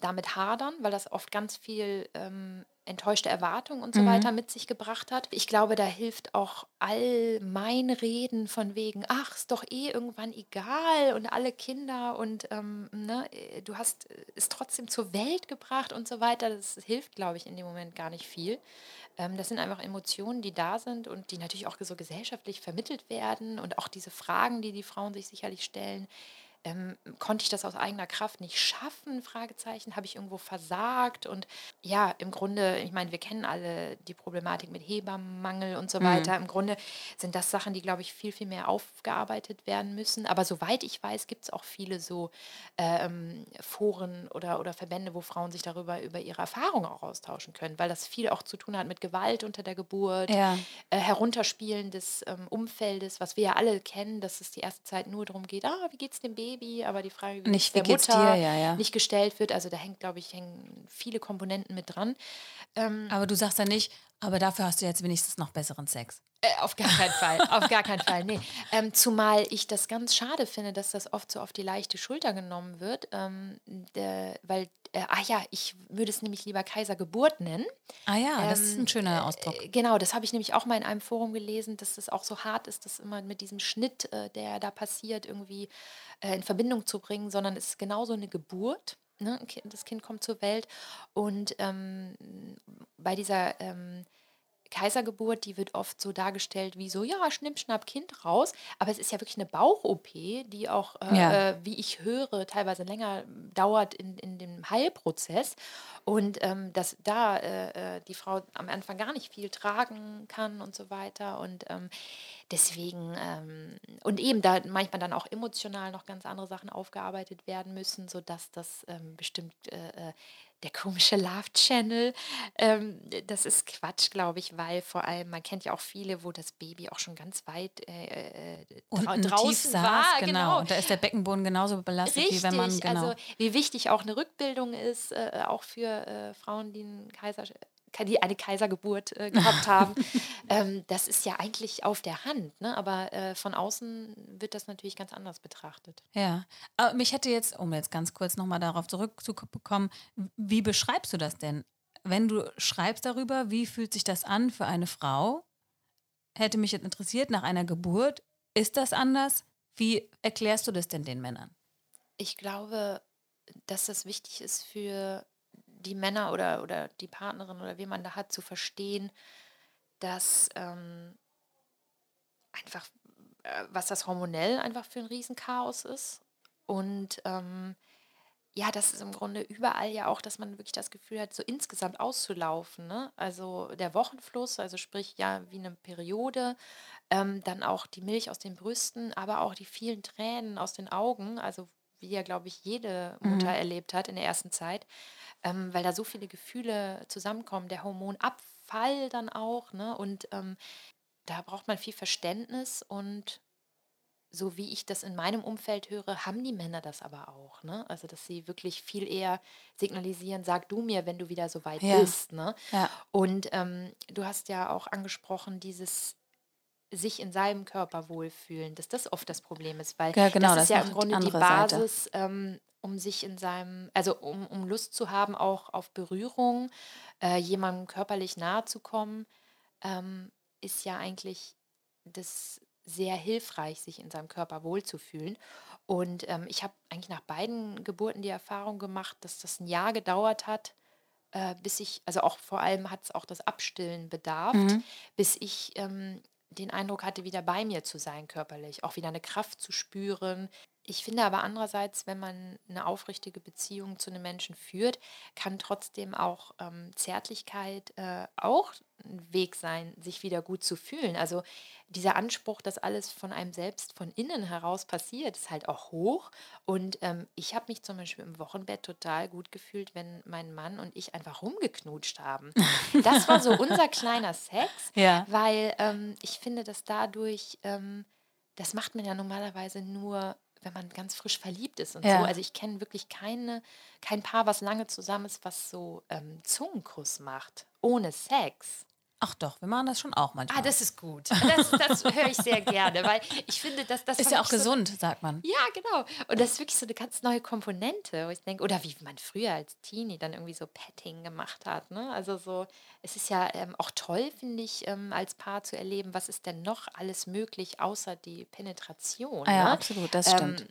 damit hadern, weil das oft ganz viel ähm, enttäuschte Erwartungen und so mhm. weiter mit sich gebracht hat. Ich glaube, da hilft auch all mein Reden von wegen, ach, ist doch eh irgendwann egal und alle Kinder und ähm, ne, äh, du hast es trotzdem zur Welt gebracht und so weiter. Das hilft, glaube ich, in dem Moment gar nicht viel. Ähm, das sind einfach Emotionen, die da sind und die natürlich auch so gesellschaftlich vermittelt werden und auch diese Fragen, die die Frauen sich sicherlich stellen ähm, konnte ich das aus eigener Kraft nicht schaffen? Fragezeichen, habe ich irgendwo versagt? Und ja, im Grunde, ich meine, wir kennen alle die Problematik mit Hebammenmangel und so mhm. weiter. Im Grunde sind das Sachen, die, glaube ich, viel, viel mehr aufgearbeitet werden müssen. Aber soweit ich weiß, gibt es auch viele so ähm, Foren oder, oder Verbände, wo Frauen sich darüber über ihre Erfahrungen auch austauschen können, weil das viel auch zu tun hat mit Gewalt unter der Geburt, ja. äh, Herunterspielen des ähm, Umfeldes, was wir ja alle kennen, dass es die erste Zeit nur darum geht, ah, wie geht es dem Baby? Baby, aber die Frage, wie nicht, der Mutter dir, ja, ja. nicht gestellt wird, also da hängt, glaube ich, hängen viele Komponenten mit dran. Ähm, aber du sagst ja nicht, aber dafür hast du jetzt wenigstens noch besseren Sex. Äh, auf gar keinen Fall, auf gar keinen Fall, nee. Ähm, zumal ich das ganz schade finde, dass das oft so auf die leichte Schulter genommen wird, ähm, der, weil, äh, ah ja, ich würde es nämlich lieber Kaisergeburt nennen. Ah ja, das ist ein ähm, schöner äh, Ausdruck. Äh, genau, das habe ich nämlich auch mal in einem Forum gelesen, dass es auch so hart ist, dass immer mit diesem Schnitt, äh, der da passiert, irgendwie äh, in Verbindung zu bringen, sondern es ist genauso eine Geburt. Ne? Das Kind kommt zur Welt und ähm, bei dieser ähm, Kaisergeburt, die wird oft so dargestellt wie so, ja, schnipp, schnapp, Kind raus. Aber es ist ja wirklich eine Bauch-OP, die auch, äh, ja. äh, wie ich höre, teilweise länger dauert in, in dem Heilprozess. Und ähm, dass da äh, äh, die Frau am Anfang gar nicht viel tragen kann und so weiter. Und ähm, deswegen, ähm, und eben da manchmal dann auch emotional noch ganz andere Sachen aufgearbeitet werden müssen, sodass das ähm, bestimmt äh, äh der komische Love Channel. Ähm, das ist Quatsch, glaube ich, weil vor allem, man kennt ja auch viele, wo das Baby auch schon ganz weit äh, äh dra draußen saß, war. Genau. genau. Und da ist der Beckenboden genauso belastet, Richtig, wie wenn man. Genau. Also, wie wichtig auch eine Rückbildung ist, äh, auch für äh, Frauen, die einen Kaiser die eine Kaisergeburt äh, gehabt haben. ähm, das ist ja eigentlich auf der Hand, ne? aber äh, von außen wird das natürlich ganz anders betrachtet. Ja, aber mich hätte jetzt, um jetzt ganz kurz nochmal darauf zurückzukommen, wie beschreibst du das denn? Wenn du schreibst darüber, wie fühlt sich das an für eine Frau? Hätte mich jetzt interessiert, nach einer Geburt, ist das anders? Wie erklärst du das denn den Männern? Ich glaube, dass das wichtig ist für die Männer oder, oder die Partnerin oder wie man da hat, zu verstehen, dass ähm, einfach, äh, was das hormonell einfach für ein Riesenchaos ist. Und ähm, ja, das ist im Grunde überall ja auch, dass man wirklich das Gefühl hat, so insgesamt auszulaufen. Ne? Also der Wochenfluss, also sprich ja wie eine Periode, ähm, dann auch die Milch aus den Brüsten, aber auch die vielen Tränen aus den Augen, also wie ja, glaube ich, jede Mutter mhm. erlebt hat in der ersten Zeit ähm, weil da so viele Gefühle zusammenkommen, der Hormonabfall dann auch, ne? Und ähm, da braucht man viel Verständnis und so wie ich das in meinem Umfeld höre, haben die Männer das aber auch. Ne? Also, dass sie wirklich viel eher signalisieren, sag du mir, wenn du wieder so weit ja. bist. Ne? Ja. Und ähm, du hast ja auch angesprochen, dieses sich in seinem Körper wohlfühlen, dass das oft das Problem ist, weil ja, genau, das ist das ja im Grunde die, die Basis, ähm, um sich in seinem, also um, um Lust zu haben, auch auf Berührung, äh, jemandem körperlich nahe zu kommen, ähm, ist ja eigentlich das sehr hilfreich, sich in seinem Körper wohlzufühlen. Und ähm, ich habe eigentlich nach beiden Geburten die Erfahrung gemacht, dass das ein Jahr gedauert hat, äh, bis ich, also auch vor allem hat es auch das Abstillen bedarf, mhm. bis ich ähm, den Eindruck hatte, wieder bei mir zu sein körperlich, auch wieder eine Kraft zu spüren, Ich finde aber andererseits, wenn man eine aufrichtige Beziehung zu einem Menschen führt, kann trotzdem auch ähm, Zärtlichkeit äh, auch ein Weg sein, sich wieder gut zu fühlen. Also dieser Anspruch, dass alles von einem selbst von innen heraus passiert, ist halt auch hoch. Und ähm, ich habe mich zum Beispiel im Wochenbett total gut gefühlt, wenn mein Mann und ich einfach rumgeknutscht haben. Das war so unser kleiner Sex, Ja. weil ähm, ich finde, dass dadurch, ähm, das macht man ja normalerweise nur, wenn man ganz frisch verliebt ist und Ja. so. Also ich kenne wirklich keine, kein Paar, was lange zusammen ist, was so ähm, Zungenkuss macht, ohne Sex. Ach doch, wir machen das schon auch manchmal. Ah, das ist gut. Das, das höre ich sehr gerne, weil ich finde, dass das ist ja auch so- gesund, sagt man. ja, genau. Und das ist wirklich so eine ganz neue Komponente, wo ich denke, oder wie man früher als Teenie dann irgendwie so Petting gemacht hat. Ne? Also so, es ist ja ähm, auch toll, finde ich, ähm, als Paar zu erleben, was ist denn noch alles möglich, außer die Penetration. Ah ja, ne? absolut, das stimmt.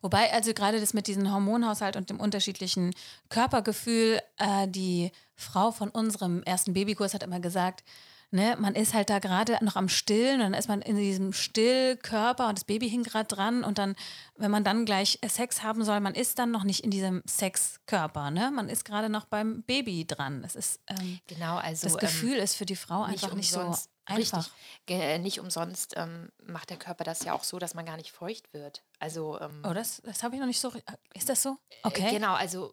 Wobei, also gerade das mit diesem Hormonhaushalt und dem unterschiedlichen Körpergefühl, äh, die Frau von unserem ersten Babykurs hat immer gesagt, ne, man ist halt da gerade noch am Stillen und dann ist man in diesem Stillkörper und das Baby hing gerade dran und dann, wenn man dann gleich Sex haben soll, man ist dann noch nicht in diesem Sexkörper, ne? Man ist gerade noch beim Baby dran. Es ist, ähm, Genau, also das ähm, Gefühl ist für die Frau nicht einfach nicht so umsonst, einfach. Richtig, äh, nicht umsonst ähm, macht der Körper das ja auch so, dass man gar nicht feucht wird. Also ähm, Oh, das, das habe ich noch nicht so. Ist das so? Äh, Okay. Genau, also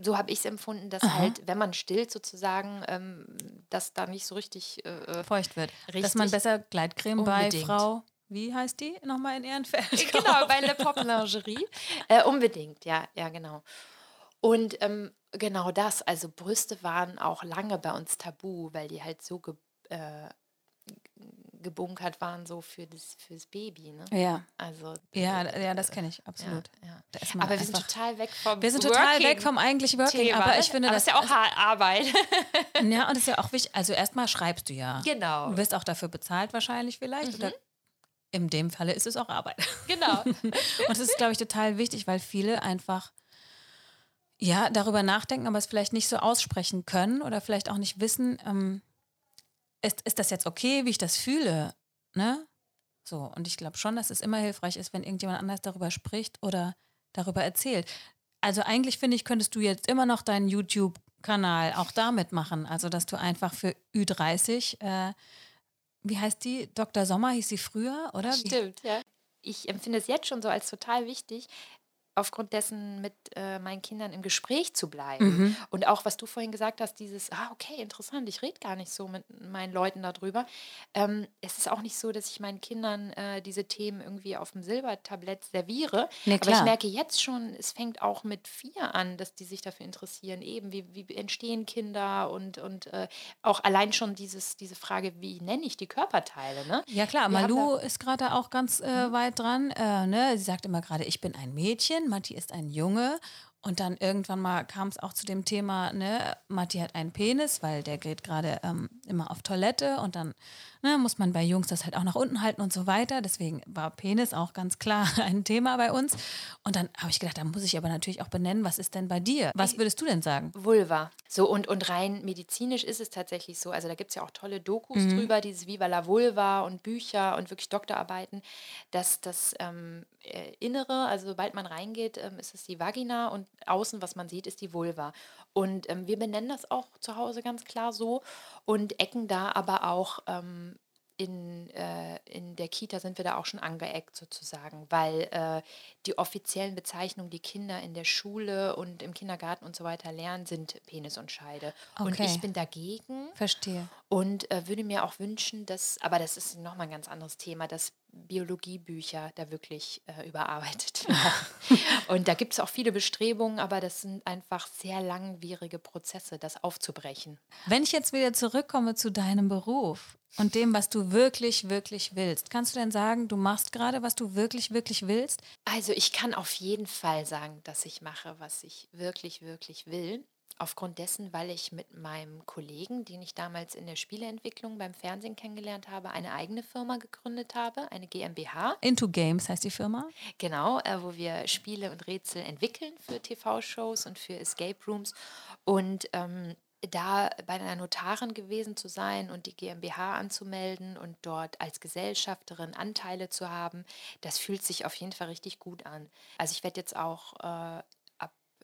so habe ich es empfunden, dass halt, wenn man stillt sozusagen, ähm, dass da nicht so richtig äh, feucht wird. Dass Richtig. man besser Gleitcreme bei Unbedingt. Frau, wie heißt die nochmal in Ehrenfeld? genau, bei Le Pop Lingerie. Äh, unbedingt, ja, ja, genau. Und ähm, genau das, also Brüste waren auch lange bei uns tabu, weil die halt so ge äh, gebunkert waren, so für das, fürs Baby. Ne? Ja, Also, ja, ja, das kenne ich, ja, absolut. ja. Ist man Aber wir sind total weg vom wir sind total Working weg vom eigentlich Working, Thema, aber ne? ich finde, aber das ist ja auch Har- Arbeit. Ja, und ist ja auch wichtig. Also erstmal schreibst du ja. Genau. Du wirst auch dafür bezahlt wahrscheinlich vielleicht. Oder in dem Falle ist es auch Arbeit. genau. Und das ist, glaube ich, total wichtig, weil viele einfach ja darüber nachdenken, aber es vielleicht nicht so aussprechen können oder vielleicht auch nicht wissen, ähm, ist, ist das jetzt okay, wie ich das fühle? Ne? So, und ich glaube schon, dass es immer hilfreich ist, wenn irgendjemand anders darüber spricht oder darüber erzählt. Also eigentlich finde ich, könntest du jetzt immer noch deinen YouTube-Kanal auch damit machen. Also, dass du einfach für Ü30, äh, wie heißt die? Dr. Sommer hieß sie früher, oder? Stimmt, ja. Ich empfinde es jetzt schon so als total wichtig, aufgrund dessen mit äh, meinen Kindern im Gespräch zu bleiben. Mhm. Und auch, was du vorhin gesagt hast, dieses, ah, okay, interessant, ich rede gar nicht so mit meinen Leuten darüber. Ähm, es ist auch nicht so, dass ich meinen Kindern äh, diese Themen irgendwie auf dem Silbertablett serviere. Nee, Aber ich merke jetzt schon, es fängt auch mit vier an, dass die sich dafür interessieren, eben wie, wie entstehen Kinder und, und äh, auch allein schon dieses, diese Frage, wie nenne ich die Körperteile, ne? Ja klar, Wir Malu ist gerade auch ganz äh, weit dran. Äh, ne? Sie sagt immer gerade, ich bin ein Mädchen, Matti ist ein Junge. Und dann irgendwann mal kam es auch zu dem Thema, ne, Matti hat einen Penis, weil der geht gerade ähm, immer auf Toilette und dann ne, muss man bei Jungs das halt auch nach unten halten und so weiter. Deswegen war Penis auch ganz klar ein Thema bei uns. Und dann habe ich gedacht, da muss ich aber natürlich auch benennen, was ist denn bei dir? Was würdest du denn sagen? Vulva. So, und, und rein medizinisch ist es tatsächlich so. Also da gibt es ja auch tolle Dokus drüber, dieses Viva la Vulva und Bücher und wirklich Doktorarbeiten, dass das ähm, äh, Innere, also sobald man reingeht, ähm, ist es die Vagina und außen, was man sieht, ist die Vulva. Und ähm, wir benennen das auch zu Hause ganz klar so und ecken da aber auch ähm, in, äh, in der Kita sind wir da auch schon angeeckt sozusagen, weil äh, die offiziellen Bezeichnungen, die Kinder in der Schule und im Kindergarten und so weiter lernen, sind Penis und Scheide. Und Okay. ich bin dagegen Verstehe. und äh, würde mir auch wünschen, dass, aber das ist nochmal ein ganz anderes Thema, dass Biologiebücher da wirklich äh, überarbeitet werden. und da gibt es auch viele Bestrebungen, aber das sind einfach sehr langwierige Prozesse, das aufzubrechen. Wenn ich jetzt wieder zurückkomme zu deinem Beruf und dem, was du wirklich, wirklich willst, kannst du denn sagen, du machst gerade, was du wirklich, wirklich willst? Also ich kann auf jeden Fall sagen, dass ich mache, was ich wirklich, wirklich will. Aufgrund dessen, weil ich mit meinem Kollegen, den ich damals in der Spieleentwicklung beim Fernsehen kennengelernt habe, eine eigene Firma gegründet habe, eine GmbH. Into Games heißt die Firma. Genau, äh, wo wir Spiele und Rätsel entwickeln für TV-Shows und für Escape Rooms. Und ähm, da bei einer Notarin gewesen zu sein und die GmbH anzumelden und dort als Gesellschafterin Anteile zu haben, das fühlt sich auf jeden Fall richtig gut an. Also ich werde jetzt auch äh,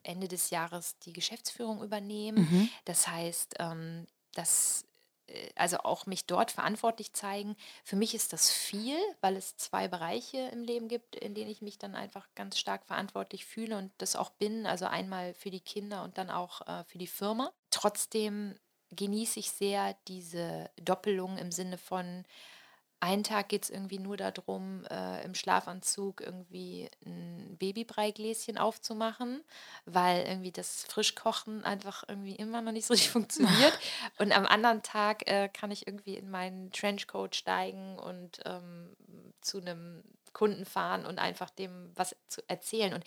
Ende des Jahres die Geschäftsführung übernehmen. Mhm. Das heißt, ähm, das äh, also auch mich dort verantwortlich zeigen. Für mich ist das viel, weil es zwei Bereiche im Leben gibt, in denen ich mich dann einfach ganz stark verantwortlich fühle und das auch bin. Also einmal für die Kinder und dann auch äh, für die Firma. Trotzdem genieße ich sehr diese Doppelung im Sinne von, einen Tag geht es irgendwie nur darum, äh, im Schlafanzug irgendwie ein Babybreigläschen aufzumachen, weil irgendwie das Frischkochen einfach irgendwie immer noch nicht so richtig funktioniert. Und am anderen Tag äh, kann ich irgendwie in meinen Trenchcoat steigen und ähm, zu einem Kunden fahren und einfach dem was zu erzählen. Und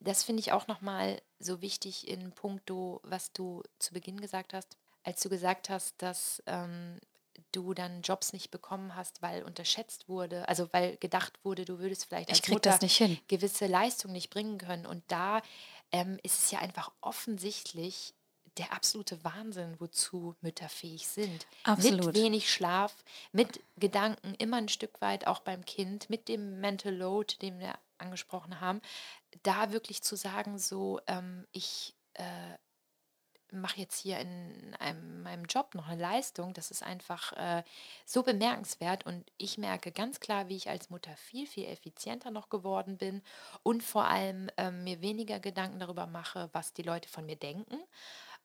das finde ich auch nochmal so wichtig in puncto, was du zu Beginn gesagt hast, als du gesagt hast, dass ähm, du dann Jobs nicht bekommen hast, weil unterschätzt wurde, also weil gedacht wurde, du würdest vielleicht als Mutter gewisse Leistung nicht bringen können. Und da ähm, ist es ja einfach offensichtlich der absolute Wahnsinn, wozu Mütter fähig sind. Absolut. Mit wenig Schlaf, mit Gedanken immer ein Stück weit auch beim Kind, mit dem Mental Load, den wir angesprochen haben, da wirklich zu sagen, so ähm, ich äh, mache jetzt hier in einem, meinem Job noch eine Leistung, das ist einfach äh, so bemerkenswert und ich merke ganz klar, wie ich als Mutter viel, viel effizienter noch geworden bin und vor allem äh, mir weniger Gedanken darüber mache, was die Leute von mir denken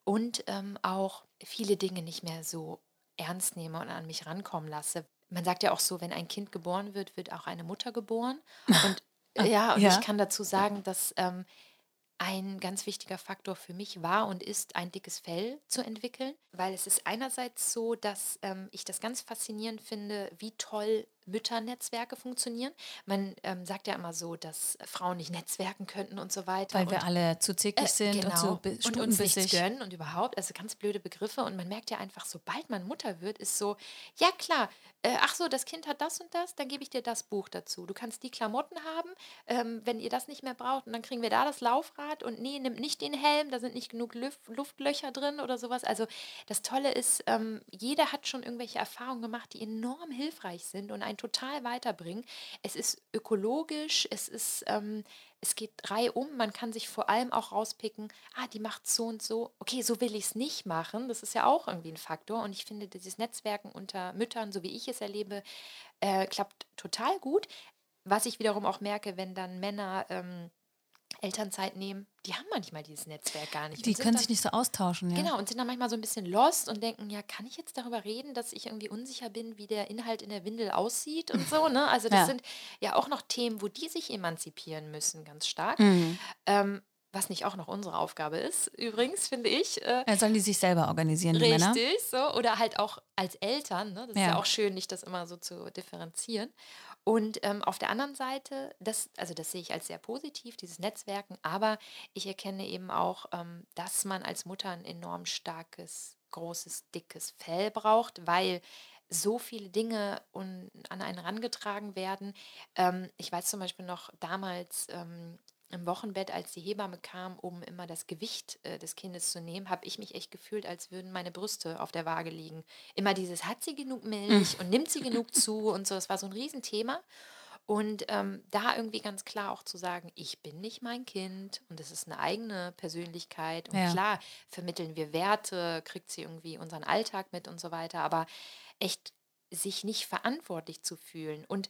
und ähm, auch viele Dinge nicht mehr so ernst nehme und an mich rankommen lasse. Man sagt ja auch so, wenn ein Kind geboren wird, wird auch eine Mutter geboren. Und ja, und ja. ich kann dazu sagen, dass ähm, ein ganz wichtiger Faktor für mich war und ist, ein dickes Fell zu entwickeln, weil es ist einerseits so, dass ähm, ich das ganz faszinierend finde, wie toll Mütternetzwerke funktionieren. Man ähm, sagt ja immer so, dass Frauen nicht netzwerken könnten und so weiter. Weil wir alle zu zickig äh, sind genau. und so und uns nichts gönnen und überhaupt. Also ganz blöde Begriffe. Und man merkt ja einfach, sobald man Mutter wird, ist so, ja klar, äh, ach so, das Kind hat das und das, dann gebe ich dir das Buch dazu. Du kannst die Klamotten haben, ähm, wenn ihr das nicht mehr braucht. Und dann kriegen wir da das Laufrad. Und nee, nimm nicht den Helm, da sind nicht genug Luft, Luftlöcher drin oder sowas. Also das Tolle ist, ähm, jeder hat schon irgendwelche Erfahrungen gemacht, die enorm hilfreich sind und ein total weiterbringen. Es ist ökologisch, es ist, ähm, es geht reihum, man kann sich vor allem auch rauspicken, ah, die macht so und so, okay, so will ich es nicht machen. Das ist ja auch irgendwie ein Faktor. Und ich finde, dieses Netzwerken unter Müttern, so wie ich es erlebe, äh, klappt total gut. Was ich wiederum auch merke, wenn dann Männer ähm, Elternzeit nehmen, die haben manchmal dieses Netzwerk gar nicht. Die können dann, sich nicht so austauschen. Ja. Genau, und sind dann manchmal so ein bisschen lost und denken, ja, kann ich jetzt darüber reden, dass ich irgendwie unsicher bin, wie der Inhalt in der Windel aussieht und so. Ne? Also das ja. sind ja auch noch Themen, wo die sich emanzipieren müssen, ganz stark. Mhm. Ähm, was nicht auch noch unsere Aufgabe ist, übrigens, finde ich. Äh, ja, sollen die sich selber organisieren, die richtig, Männer? Richtig, so. Oder halt auch als Eltern. Ne? Das ja. ist ja auch schön, nicht das immer so zu differenzieren. Und ähm, auf der anderen Seite, das, also das sehe ich als sehr positiv, dieses Netzwerken, aber ich erkenne eben auch, ähm, dass man als Mutter ein enorm starkes, großes, dickes Fell braucht, weil so viele Dinge un, an einen herangetragen werden. Ähm, ich weiß zum Beispiel noch damals, ähm, im Wochenbett, als die Hebamme kam, um immer das Gewicht äh, des Kindes zu nehmen, habe ich mich echt gefühlt, als würden meine Brüste auf der Waage liegen. Immer dieses, hat sie genug Milch und nimmt sie genug zu und so. Das war so ein Riesenthema. Und ähm, da irgendwie ganz klar auch zu sagen, ich bin nicht mein Kind und es ist eine eigene Persönlichkeit. Und ja. klar vermitteln wir Werte, kriegt sie irgendwie unseren Alltag mit und so weiter, aber echt sich nicht verantwortlich zu fühlen. Und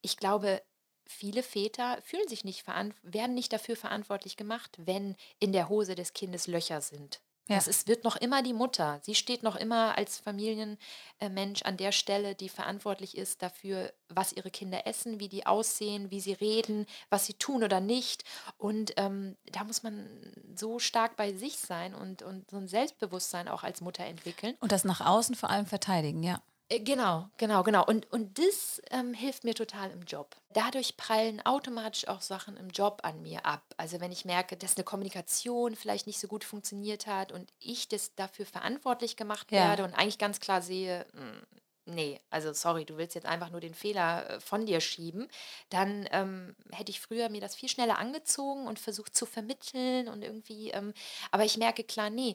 ich glaube, viele Väter fühlen sich nicht werden nicht dafür verantwortlich gemacht, wenn in der Hose des Kindes Löcher sind. Ja. Das ist, wird noch immer die Mutter. Sie steht noch immer als Familienmensch an der Stelle, die verantwortlich ist dafür, was ihre Kinder essen, wie die aussehen, wie sie reden, was sie tun oder nicht. Und ähm, da muss man so stark bei sich sein und, und so ein Selbstbewusstsein auch als Mutter entwickeln. Und das nach außen vor allem verteidigen, ja. Äh, genau, genau, genau. Und, und das ähm, hilft mir total im Job. Dadurch prallen automatisch auch Sachen im Job an mir ab. Also wenn ich merke, dass eine Kommunikation vielleicht nicht so gut funktioniert hat und ich das dafür verantwortlich gemacht ja. werde und eigentlich ganz klar sehe, mh, hm, nee, also sorry, du willst jetzt einfach nur den Fehler äh, von dir schieben, dann ähm, hätte ich früher mir das viel schneller angezogen und versucht zu vermitteln und irgendwie, ähm, aber ich merke klar, nee,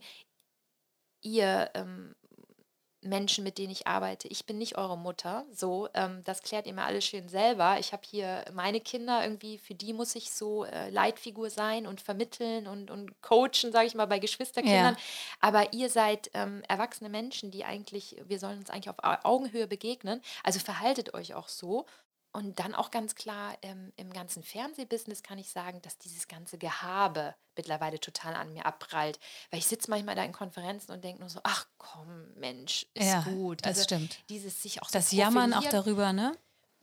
ihr ähm, Menschen, mit denen ich arbeite. Ich bin nicht eure Mutter. So, ähm, das klärt ihr mir alles schön selber. Ich habe hier meine Kinder irgendwie, für die muss ich so äh, Leitfigur sein und vermitteln und, und coachen, sage ich mal, bei Geschwisterkindern. Ja. Aber ihr seid ähm, erwachsene Menschen, die eigentlich, wir sollen uns eigentlich auf Augenhöhe begegnen. Also verhaltet euch auch so. Und dann auch ganz klar, ähm, im ganzen Fernsehbusiness kann ich sagen, dass dieses ganze Gehabe mittlerweile total an mir abprallt. Weil ich sitze manchmal da in Konferenzen und denke nur so, ach komm, Mensch, ist ja, gut. Also das stimmt. Dieses sich auch so Das Jammern auch darüber, ne?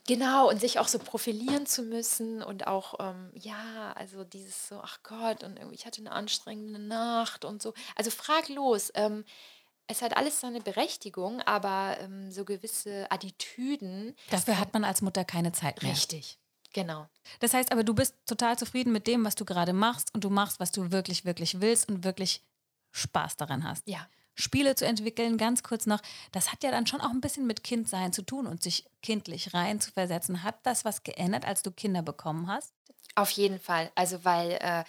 Genau, und sich auch so profilieren zu müssen und auch, ähm, ja, also dieses so, ach Gott, und irgendwie, ich hatte eine anstrengende Nacht und so. Also frag los. Ähm, es hat alles seine Berechtigung, aber ähm, so gewisse Attitüden. Dafür hat man als Mutter keine Zeit mehr. Richtig, genau. Das heißt aber, du bist total zufrieden mit dem, was du gerade machst und du machst, was du wirklich, wirklich willst und wirklich Spaß daran hast. Ja. Spiele zu entwickeln, ganz kurz noch, das hat ja dann schon auch ein bisschen mit Kindsein zu tun und sich kindlich rein zu versetzen. Hat das was geändert, als du Kinder bekommen hast? Auf jeden Fall. Also, weil äh,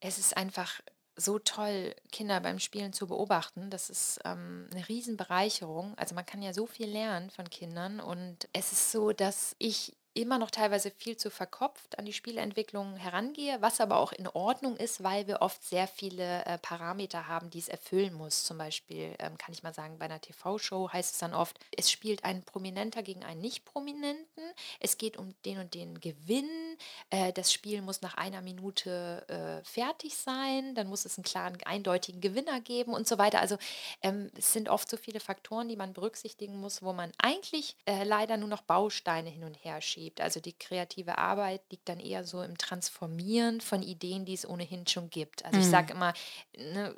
es ist einfach so toll, Kinder beim Spielen zu beobachten. Das ist ähm, eine Riesenbereicherung. Also man kann ja so viel lernen von Kindern und es ist so, dass ich immer noch teilweise viel zu verkopft an die Spieleentwicklung herangehe, was aber auch in Ordnung ist, weil wir oft sehr viele äh, Parameter haben, die es erfüllen muss. Zum Beispiel ähm, kann ich mal sagen, bei einer TV-Show heißt es dann oft, es spielt ein Prominenter gegen einen Nicht-Prominenten, es geht um den und den Gewinn, äh, das Spiel muss nach einer Minute äh, fertig sein, dann muss es einen klaren, eindeutigen Gewinner geben und so weiter. Also ähm, es sind oft so viele Faktoren, die man berücksichtigen muss, wo man eigentlich äh, leider nur noch Bausteine hin und her schiebt gibt. Also die kreative Arbeit liegt dann eher so im Transformieren von Ideen, die es ohnehin schon gibt. Also mhm. ich sage immer, ne,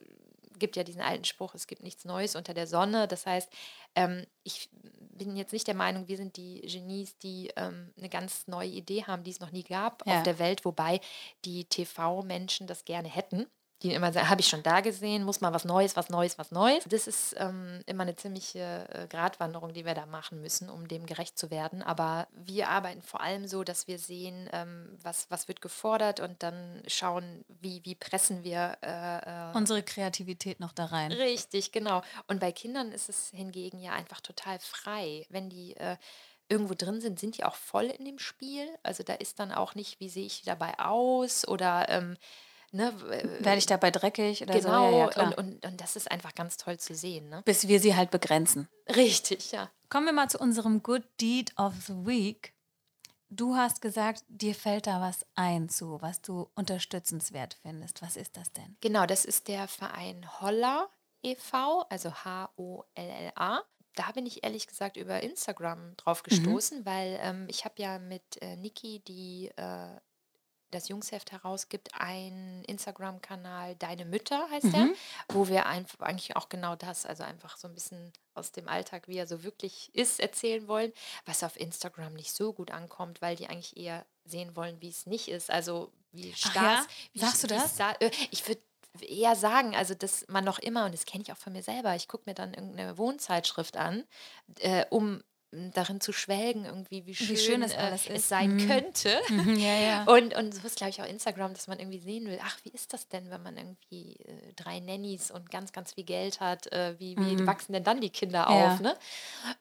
gibt ja diesen alten Spruch, es gibt nichts Neues unter der Sonne. Das heißt, ähm, ich bin jetzt nicht der Meinung, wir sind die Genies, die ähm, eine ganz neue Idee haben, die es noch nie gab ja. auf der Welt, wobei die TV-Menschen das gerne hätten die immer sagen, habe ich schon da gesehen, muss mal was Neues, was Neues, was Neues. Das ist ähm, immer eine ziemliche äh, Gratwanderung, die wir da machen müssen, um dem gerecht zu werden. Aber wir arbeiten vor allem so, dass wir sehen, ähm, was, was wird gefordert und dann schauen, wie, wie pressen wir äh, äh, unsere Kreativität noch da rein. Richtig, genau. Und bei Kindern ist es hingegen ja einfach total frei. Wenn die äh, irgendwo drin sind, sind die auch voll in dem Spiel. Also da ist dann auch nicht, wie sehe ich dabei aus oder ähm, Ne, Werde ich dabei dreckig oder genau, so? Ja, ja, und, und, und das ist einfach ganz toll zu sehen. Ne? Bis wir sie halt begrenzen. Richtig, ja. Kommen wir mal zu unserem Good Deed of the Week. Du hast gesagt, dir fällt da was ein zu, was du unterstützenswert findest. Was ist das denn? Genau, das ist der Verein Holla e.V., also H-O-L-L-A. Da bin ich ehrlich gesagt über Instagram drauf mhm. gestoßen, mhm. weil ähm, ich habe ja mit äh, Niki, die äh, das Jungsheft herausgibt, einen Instagram-Kanal, Deine Mütter heißt mhm. der, wo wir einfach eigentlich auch genau das, also einfach so ein bisschen aus dem Alltag, wie er so wirklich ist, erzählen wollen, was auf Instagram nicht so gut ankommt, weil die eigentlich eher sehen wollen, wie es nicht ist. Also wie Stars. Ja? Sagst du das? Äh, ich würde eher sagen, also dass man noch immer, und das kenne ich auch von mir selber, ich gucke mir dann irgendeine Wohnzeitschrift an, äh, um darin zu schwelgen, irgendwie, wie schön, wie schön es, äh, es sein mhm. könnte. Mhm, ja, ja. Und, und so ist, glaube ich, auch Instagram, dass man irgendwie sehen will, ach, wie ist das denn, wenn man irgendwie äh, drei Nannies und ganz, ganz viel Geld hat, äh, wie, wie mhm. wachsen denn dann die Kinder ja. auf, ne?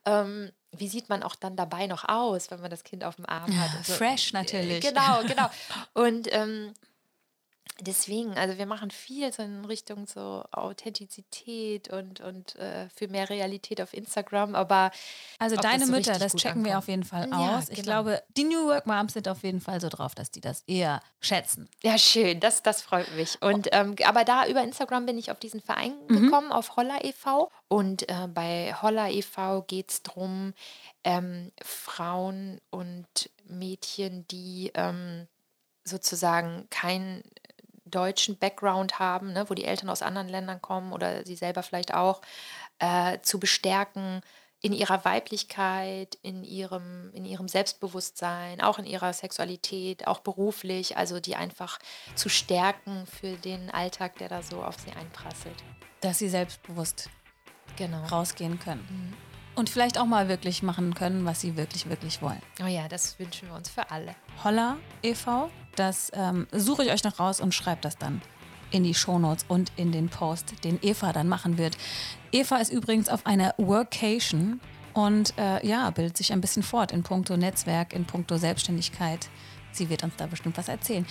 Ähm, wie sieht man auch dann dabei noch aus, wenn man das Kind auf dem Arm hat? So. Fresh natürlich. Genau, genau. Und ähm, Deswegen, also wir machen viel so in Richtung so Authentizität und, und äh, für mehr Realität auf Instagram, aber also deine das Mütter, das checken ankommt. wir auf jeden Fall ja, aus. Ich genau. glaube, die New Work Moms sind auf jeden Fall so drauf, dass die das eher schätzen. Ja, schön, das, das freut mich. Und ähm, aber da über Instagram bin ich auf diesen Verein mhm. gekommen, auf Holla e.V. Und äh, bei Holla e.V. geht es darum, ähm, Frauen und Mädchen, die ähm, sozusagen kein deutschen Background haben, ne, wo die Eltern aus anderen Ländern kommen oder sie selber vielleicht auch, äh, zu bestärken in ihrer Weiblichkeit, in ihrem, in ihrem Selbstbewusstsein, auch in ihrer Sexualität, auch beruflich, also die einfach zu stärken für den Alltag, der da so auf sie einprasselt. Dass sie selbstbewusst genau. rausgehen können. Mhm. Und vielleicht auch mal wirklich machen können, was sie wirklich, wirklich wollen. Oh ja, das wünschen wir uns für alle. Holla e.V., das ähm, suche ich euch noch raus und schreibt das dann in die Shownotes und in den Post, den Eva dann machen wird. Eva ist übrigens auf einer Workation und äh, ja, bildet sich ein bisschen fort in puncto Netzwerk, in puncto Selbstständigkeit. Sie wird uns da bestimmt was erzählen.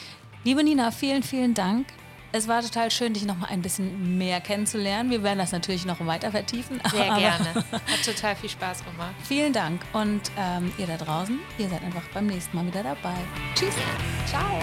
Liebe Nina, vielen, vielen Dank. Es war total schön, dich noch mal ein bisschen mehr kennenzulernen. Wir werden das natürlich noch weiter vertiefen. Sehr gerne. Hat total viel Spaß gemacht. Vielen Dank. Und ähm, ihr da draußen, ihr seid einfach beim nächsten Mal wieder dabei. Tschüss. Ciao.